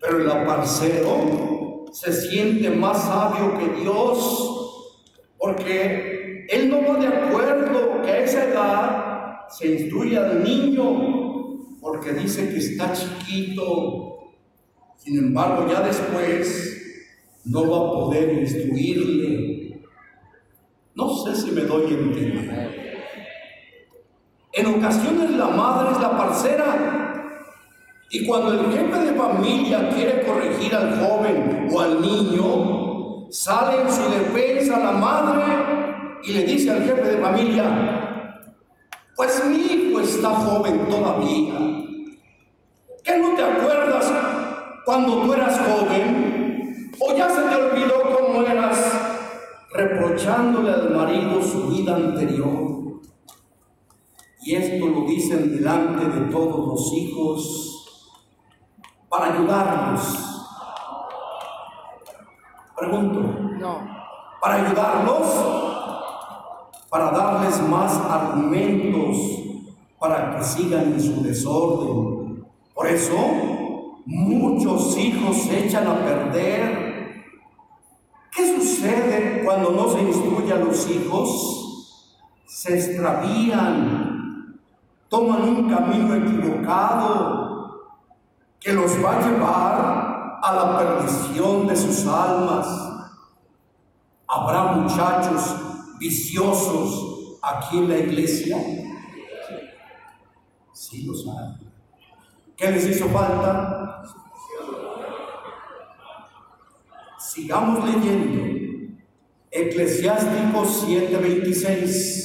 pero el aparcero se siente más sabio que Dios, porque él no va de acuerdo que a esa edad se instruya al niño, porque dice que está chiquito. Sin embargo, ya después no va a poder instruirle no sé si me doy a entender. En ocasiones la madre es la parcera. Y cuando el jefe de familia quiere corregir al joven o al niño, sale en su defensa la madre y le dice al jefe de familia, pues mi hijo está joven todavía. ¿Qué no te acuerdas cuando tú eras joven? ¿O ya se te olvidó cómo eras reprochándole al marido su vida anterior. Y esto lo dicen delante de todos los hijos para ayudarlos. Pregunto. No. Para ayudarlos, para darles más argumentos para que sigan en su desorden. Por eso, muchos hijos se echan a perder ¿Qué sucede cuando no se instruye a los hijos? Se extravían, toman un camino equivocado que los va a llevar a la perdición de sus almas. ¿Habrá muchachos viciosos aquí en la iglesia? Sí los hay. ¿Qué les hizo falta? Sigamos leyendo. Eclesiástico 7:26.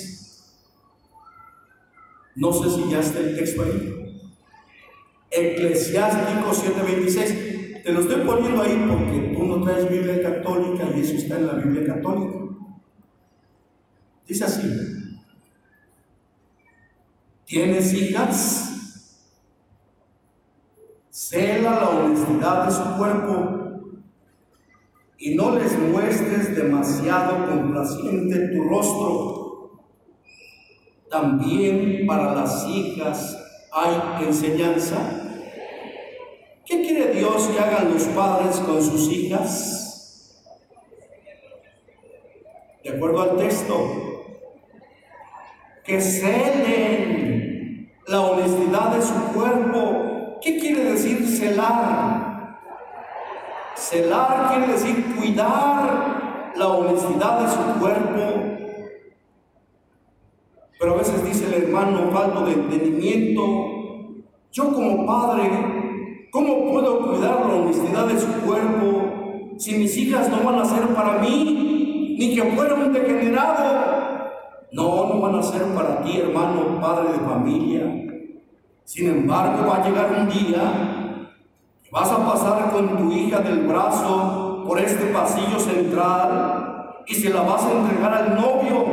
No sé si ya está el texto ahí. Eclesiástico 7:26. Te lo estoy poniendo ahí porque tú no traes Biblia católica y eso está en la Biblia católica. Dice así. ¿Tienes hijas? Cela la honestidad de su cuerpo y no les muestres demasiado complaciente tu rostro. También para las hijas hay enseñanza. ¿Qué quiere Dios que hagan los padres con sus hijas? De acuerdo al texto, que celen la honestidad de su cuerpo. ¿Qué quiere decir celar? Celar quiere decir cuidar la honestidad de su cuerpo. Pero a veces dice el hermano falto de entendimiento, yo como padre, ¿cómo puedo cuidar la honestidad de su cuerpo si mis hijas no van a ser para mí, ni que fuera un degenerado? No, no van a ser para ti, hermano, padre de familia. Sin embargo, va a llegar un día que vas a pasar con tu hija del brazo por este pasillo central y se la vas a entregar al novio.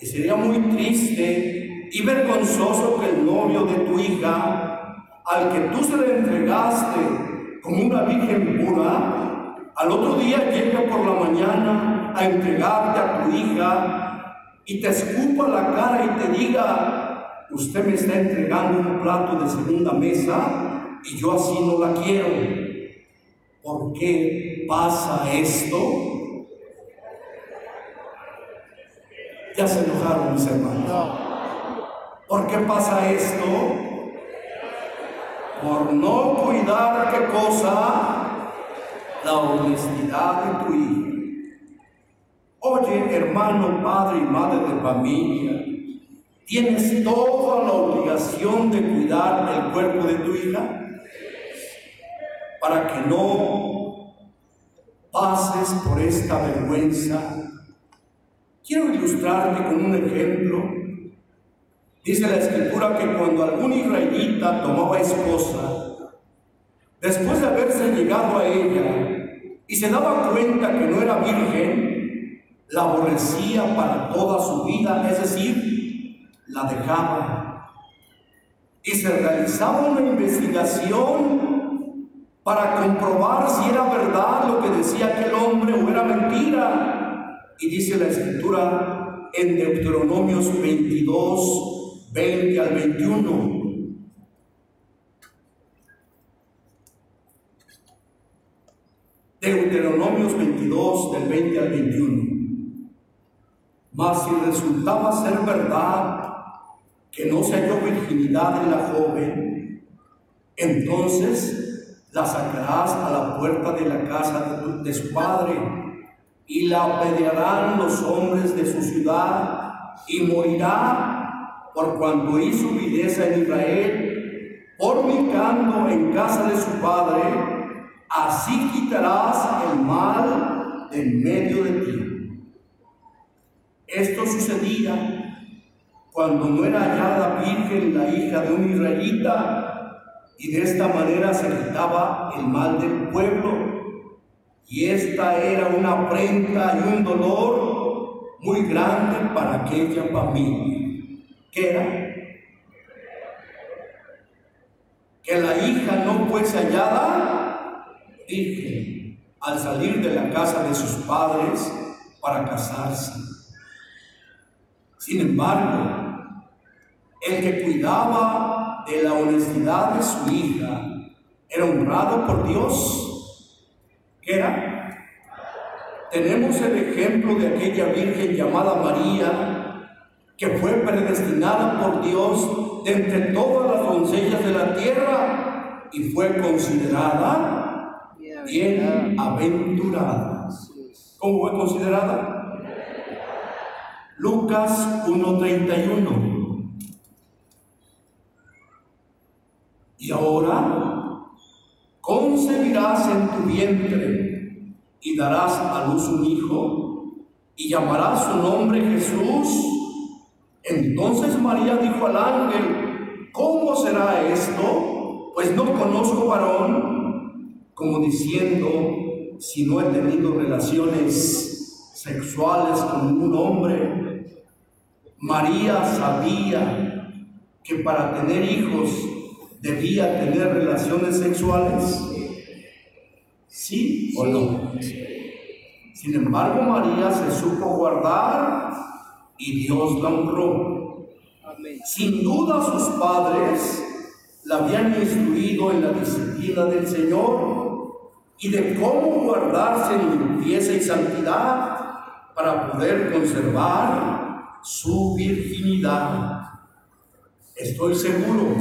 Y sería muy triste y vergonzoso que el novio de tu hija, al que tú se le entregaste como una virgen pura, al otro día llegue por la mañana a entregarte a tu hija y te escupa la cara y te diga, usted me está entregando un plato de segunda mesa y yo así no la quiero. ¿Por qué pasa esto? Ya se enojaron mis hermanos. ¿Por qué pasa esto? Por no cuidar qué cosa? La honestidad de tu hijo. Oye, hermano, padre y madre de familia, ¿tienes toda la obligación de cuidar el cuerpo de tu hija? Para que no pases por esta vergüenza. Quiero ilustrarte con un ejemplo. Dice la escritura que cuando algún israelita tomaba esposa, después de haberse llegado a ella y se daba cuenta que no era virgen, la aborrecía para toda su vida, es decir, la dejaba. Y se realizaba una investigación para comprobar si era verdad lo que decía aquel hombre o era mentira. Y dice la escritura en Deuteronomios 22, 20 al 21. Deuteronomios 22, del 20 al 21. Mas si resultaba ser verdad que no se halló virginidad en la joven, entonces la sacarás a la puerta de la casa de, su padre y la apedrearán los hombres de su ciudad y morirá por cuanto hizo vileza en Israel, fornicando en casa de su padre, así quitarás el mal en medio de ti. Esto sucedía cuando no era hallada virgen la hija de un israelita y de esta manera se quitaba el mal del pueblo. Y esta era una afrenta y un dolor muy grande para aquella familia. ¿Qué era? Que la hija no fuese hallada virgen al salir de la casa de sus padres para casarse. Sin embargo, el que cuidaba de la honestidad de su hija era honrado por Dios. ¿Qué era? Tenemos el ejemplo de aquella virgen llamada María, que fue predestinada por Dios entre todas las doncellas de la tierra y fue considerada bienaventurada. ¿Cómo fue considerada? Lucas 1.31. Y ahora concebirás en tu vientre y darás a luz un hijo y llamarás su nombre Jesús. Entonces María dijo al ángel, ¿cómo será esto? Pues no conozco varón, como diciendo, si no he tenido relaciones sexuales con un hombre. María sabía que para tener hijos debía tener relaciones sexuales? ¿Sí o no? Sin embargo, María se supo guardar y Dios la honró. Sin duda sus padres la habían instruido en la disciplina del Señor y de cómo guardarse en limpieza y santidad para poder conservar su virginidad. Estoy seguro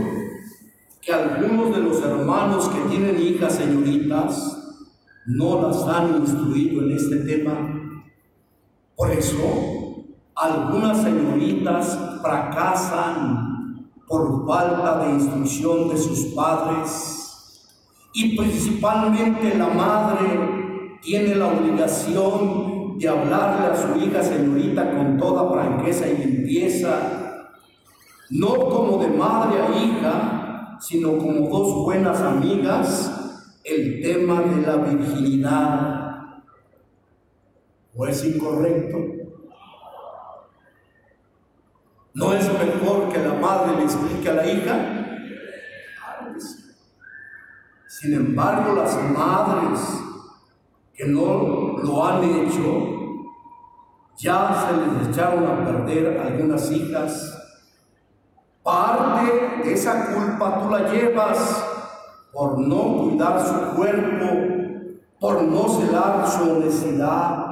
que algunos de los hermanos que tienen hijas señoritas no las han instruido en este tema. Por eso, algunas señoritas fracasan por falta de instrucción de sus padres. Y principalmente la madre tiene la obligación de hablarle a su hija señorita con toda franqueza y limpieza, no como de madre a hija, sino como dos buenas amigas el tema de la virginidad. O es incorrecto. ¿No es mejor que la madre le explique a la hija? Sin embargo, las madres que no lo han hecho, ya se les echaron a perder algunas hijas. Parte de esa culpa tú la llevas por no cuidar su cuerpo, por no celar su honestidad.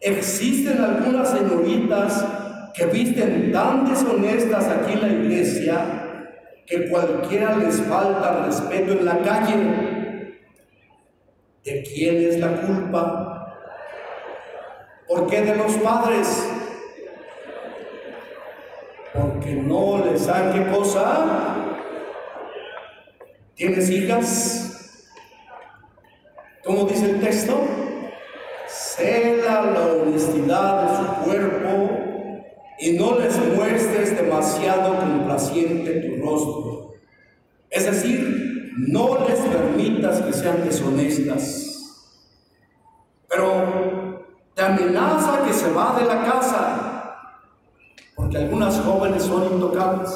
Existen algunas señoritas que visten tan deshonestas aquí la iglesia que cualquiera les falta respeto en la calle. ¿De quién es la culpa? ¿Por qué de los padres? Porque no les qué cosa ¿Tienes hijas? ¿Cómo dice el texto? Cela la honestidad de su cuerpo y no les muestres demasiado complaciente tu rostro. Es decir, no les permitas que sean deshonestas. Pero te amenaza que se va de la casa, porque algunas jóvenes son intocables.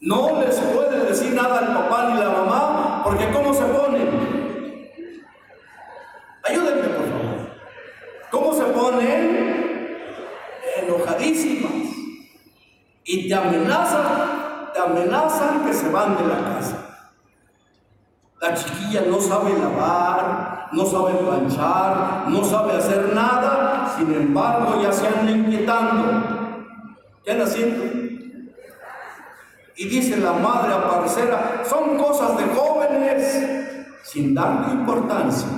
No les puede decir nada al papá ni la mamá, porque ¿cómo se ponen? Ayúdenme, por favor. ¿Cómo se ponen? Y te amenazan, te amenazan que se van de la casa. La chiquilla no sabe lavar, no sabe planchar, no sabe hacer nada, sin embargo ya se anda inquietando. ¿Qué anda haciendo? Y dice la madre aparecera, son cosas de jóvenes, sin darle importancia.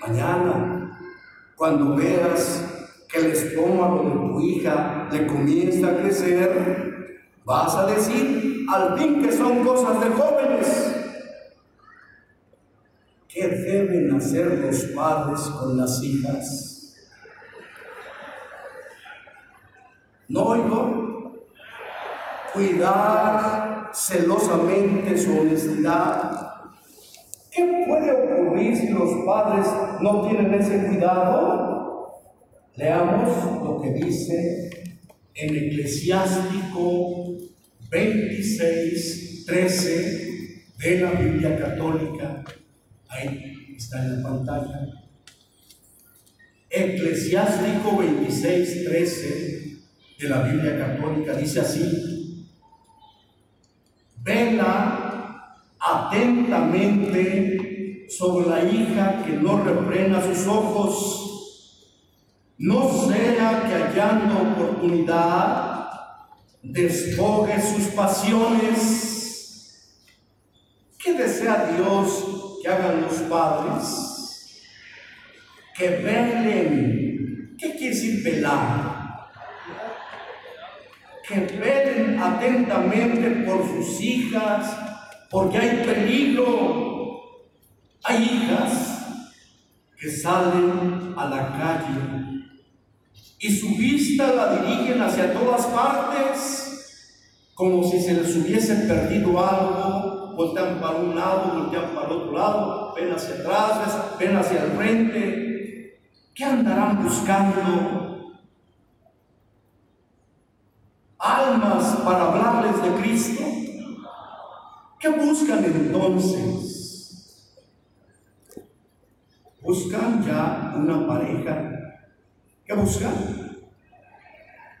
Mañana, cuando veas que el estómago de tu hija le comienza a crecer, vas a decir al fin que son cosas de jóvenes. ¿Qué deben hacer los padres con las hijas? ¿No oigo? cuidar celosamente su honestidad. ¿Qué puede ocurrir si los padres no tienen ese cuidado? Leamos lo que dice en Eclesiástico 26, 13 de la Biblia Católica. Ahí está en la pantalla. Eclesiástico 26, 13 de la Biblia Católica dice así, Vela atentamente sobre la hija que no refrena sus ojos, no sea que hallando oportunidad despoje sus pasiones. ¿Qué desea Dios que hagan los padres? Que velen. ¿Qué quiere decir velar? que velen atentamente por sus hijas, porque hay peligro. Hay hijas que salen a la calle y su vista la dirigen hacia todas partes, como si se les hubiese perdido algo, voltean para un lado, voltean para otro lado, ven hacia atrás, ven hacia el frente. ¿Qué andarán buscando? almas para hablarles de Cristo? ¿Qué buscan entonces? Buscan ya una pareja. ¿Qué buscan?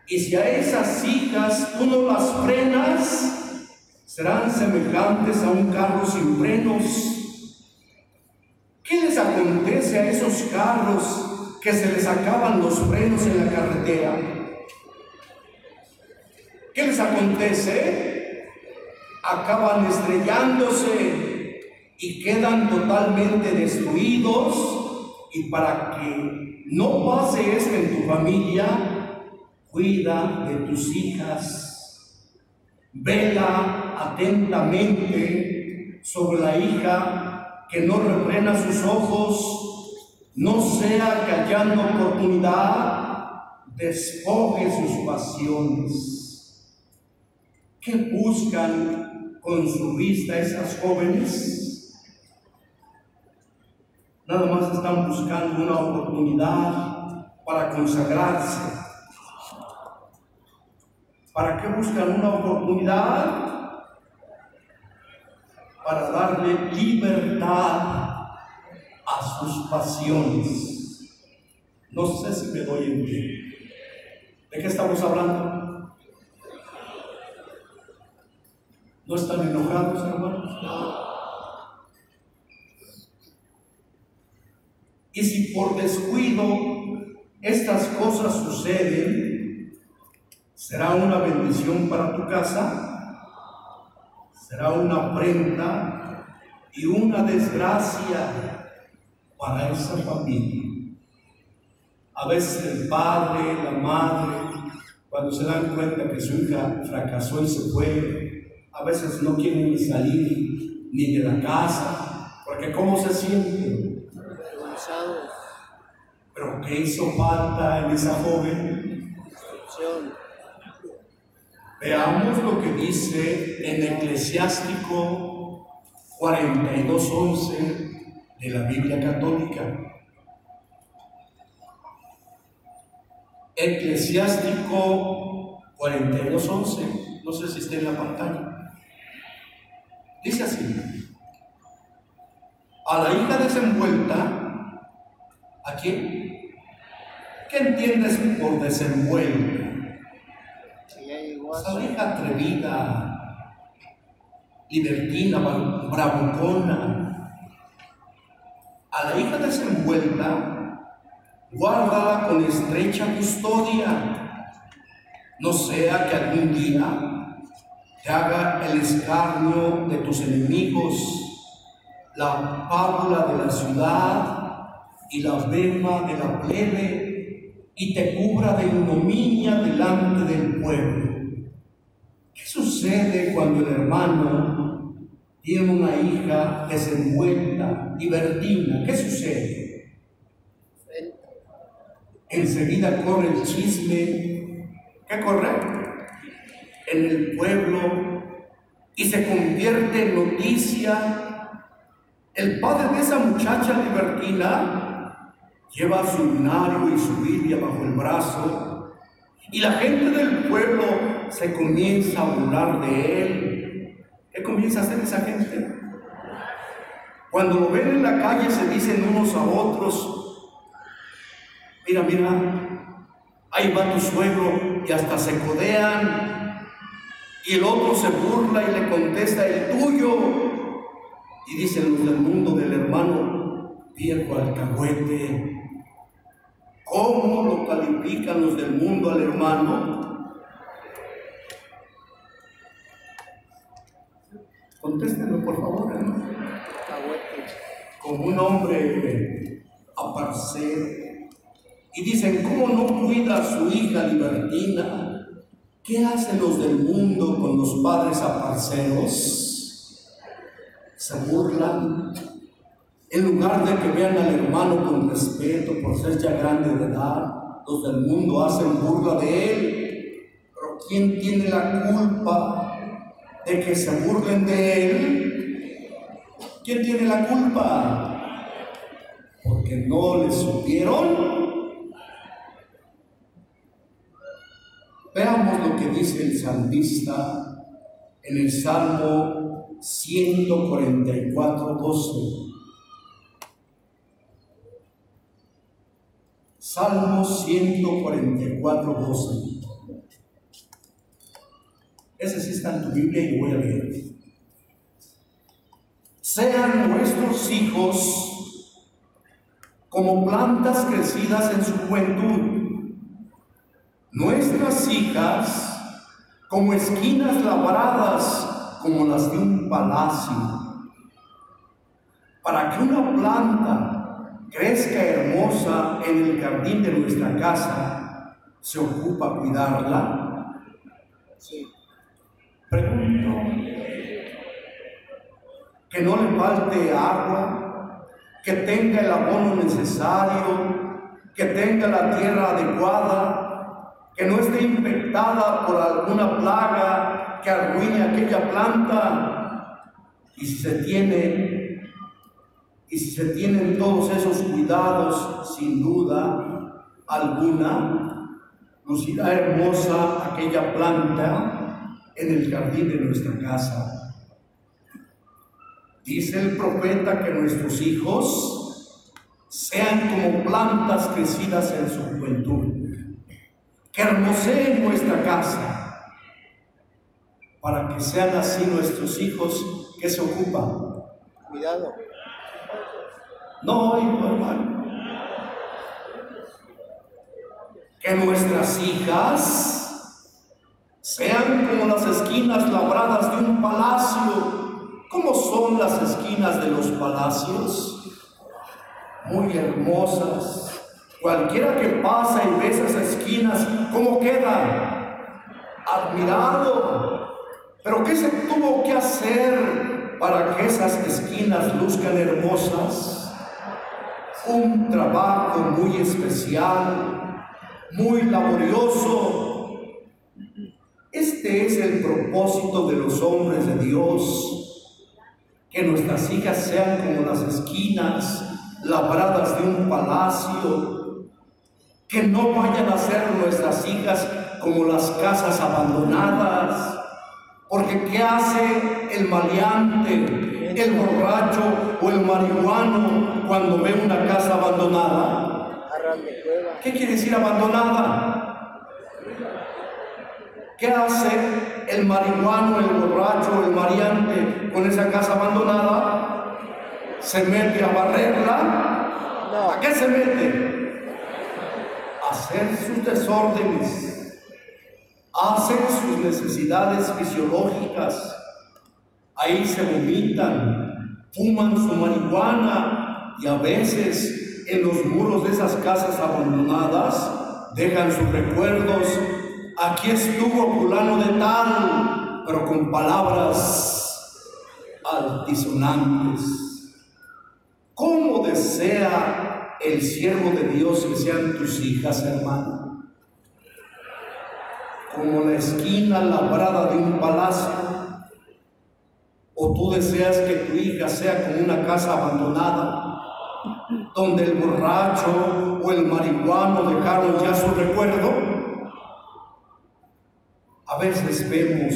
Y si a esas hijas tú no las frenas, serán semejantes a un carro sin frenos. ¿Qué les acontece a esos carros que se les acaban los frenos en la carretera? ¿Qué les acontece? Acaban estrellándose y quedan totalmente destruidos. Y para que no pase eso en tu familia, Cuida de tus hijas. Vela atentamente sobre la hija que no refrena sus ojos, no sea que oportunidad despoje sus pasiones. ¿Qué buscan con su vista esas jóvenes? Nada más están buscando una oportunidad para consagrarse ¿Para qué buscan una oportunidad? Para darle libertad a sus pasiones. No sé si me doy en pie. ¿De qué estamos hablando? ¿No están enojados, hermanos? Y si por descuido estas cosas suceden, ¿Será una bendición para tu casa? ¿Será una prenda y una desgracia para esa familia? A veces el padre, la madre, cuando se dan cuenta que su hija fracasó y se fue, a veces no quieren ni salir ni de la casa, porque ¿cómo se sienten? Pero ¿qué hizo falta en esa joven? Veamos lo que dice en Eclesiástico 42.11 de la Biblia Católica. Eclesiástico 42.11, no sé si está en la pantalla. Dice así, a la hija desenvuelta, ¿a quién? ¿Qué entiendes por desenvuelta? esa hija atrevida, libertina, bravucona, a la hija desenvuelta, guárdala con estrecha custodia, no sea que algún día te haga el escarnio de tus enemigos, la pábula de la ciudad y la bema de la plebe, y te cubra de ignominia delante del pueblo. ¿Qué sucede cuando el hermano tiene una hija desenvuelta, libertina? ¿Qué sucede? Enseguida corre el chisme. ¿Qué corre? En el pueblo y se convierte en noticia. El padre de esa muchacha libertina lleva su lunario y su Biblia bajo el brazo y la gente del pueblo se comienza a burlar de él. ¿Qué comienza a hacer esa gente? Cuando lo ven en la calle se dicen unos a otros, mira, mira, ahí va tu suegro y hasta se codean. Y el otro se burla y le contesta el tuyo. Y dicen los del mundo del hermano, viejo alcahuete. ¿Cómo lo califican los del mundo al hermano? Contéstenlo, por favor, hermano. Como un hombre aparcero. Y dicen, ¿cómo no cuida a su hija libertina? ¿Qué hacen los del mundo con los padres aparceros? Se burlan. En lugar de que vean al hermano con respeto por ser ya grande de edad, los del mundo hacen burla de él. Pero ¿quién tiene la culpa de que se burlen de él, ¿quién tiene la culpa? Porque no le supieron Veamos lo que dice el salmista en el Salmo 144, 12. Salmo 144, 12. Ese sí está en tu Biblia y voy a leer. Sean nuestros hijos como plantas crecidas en su juventud, nuestras hijas como esquinas labradas como las de un palacio, para que una planta crezca hermosa en el jardín de nuestra casa, ¿se ocupa cuidarla? Sí. Pregunto, que no le falte agua, que tenga el abono necesario, que tenga la tierra adecuada, que no esté infectada por alguna plaga que arruine aquella planta. Y si se tiene y si se tienen todos esos cuidados, sin duda alguna, lucirá hermosa aquella planta en el jardín de nuestra casa. Dice el profeta que nuestros hijos sean como plantas crecidas en su juventud, que hermoseen nuestra casa, para que sean así nuestros hijos que se ocupan. Cuidado. No, hijo hermano. Que nuestras hijas sean como las esquinas labradas de un palacio. ¿Cómo son las esquinas de los palacios? Muy hermosas. Cualquiera que pasa y ve esas esquinas, ¿cómo queda? Admirado. Pero ¿qué se tuvo que hacer para que esas esquinas luzcan hermosas? Un trabajo muy especial, muy laborioso. Este es el propósito de los hombres de Dios, que nuestras hijas sean como las esquinas labradas de un palacio, que no vayan a ser nuestras hijas como las casas abandonadas, porque ¿qué hace el maleante? El borracho o el marihuano cuando ve una casa abandonada? ¿Qué quiere decir abandonada? ¿Qué hace el marihuano, el borracho, el mariante con esa casa abandonada? ¿Se mete a barrerla? ¿A qué se mete? A hacer sus desórdenes, hacer sus necesidades fisiológicas, ahí se vomitan, fuman su marihuana y a veces en los muros de esas casas abandonadas dejan sus recuerdos. Aquí estuvo fulano de tal, pero con palabras altisonantes. ¿Cómo desea el siervo de Dios que sean tus hijas, hermano? Como la esquina labrada de un palacio ¿O tú deseas que tu hija sea como una casa abandonada, donde el borracho o el marihuano dejaron ya su recuerdo? A veces vemos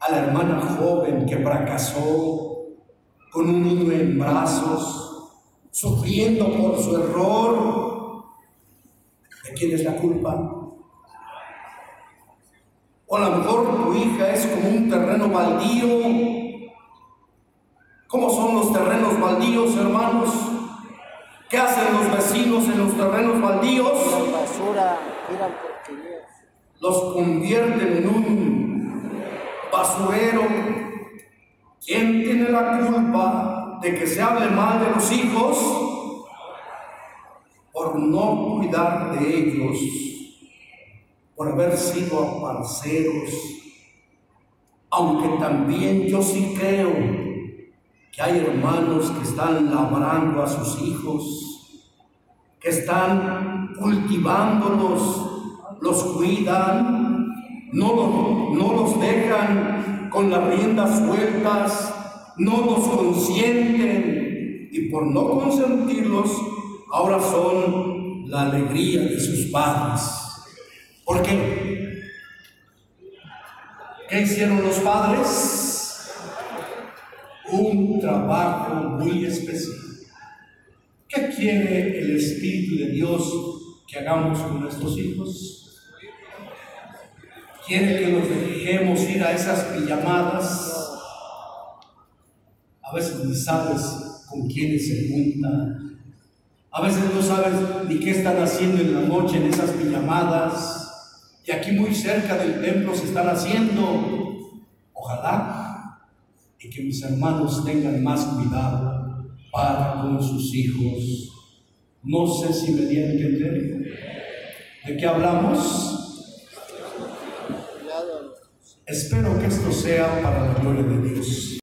a la hermana joven que fracasó con un niño en brazos, sufriendo por su error. ¿De quién es la culpa? O a lo mejor tu hija es como un terreno baldío ¿Cómo son los terrenos baldíos, hermanos? ¿Qué hacen los vecinos en los terrenos baldíos? basura, Los convierten en un basurero. ¿Quién tiene la culpa de que se hable mal de los hijos? Por no cuidar de ellos, por haber sido aparceros. Aunque también yo sí creo que hay hermanos que están labrando a sus hijos, que están cultivándolos, los cuidan, no los, no los dejan con las riendas sueltas, no los consienten y por no consentirlos ahora son la alegría de sus padres. ¿Por qué? ¿Qué hicieron los padres? Un trabajo muy especial. ¿Qué quiere el Espíritu de Dios que hagamos con nuestros hijos? ¿Quiere que nos dejemos ir a esas pijamadas? A veces ni sabes con quiénes se juntan. A veces no sabes ni qué están haciendo en la noche en esas pijamadas. Y aquí muy cerca del templo se están haciendo. Ojalá y que mis hermanos tengan más cuidado para con sus hijos. No sé si me di a. ¿De qué hablamos? Espero que esto sea para la gloria de Dios.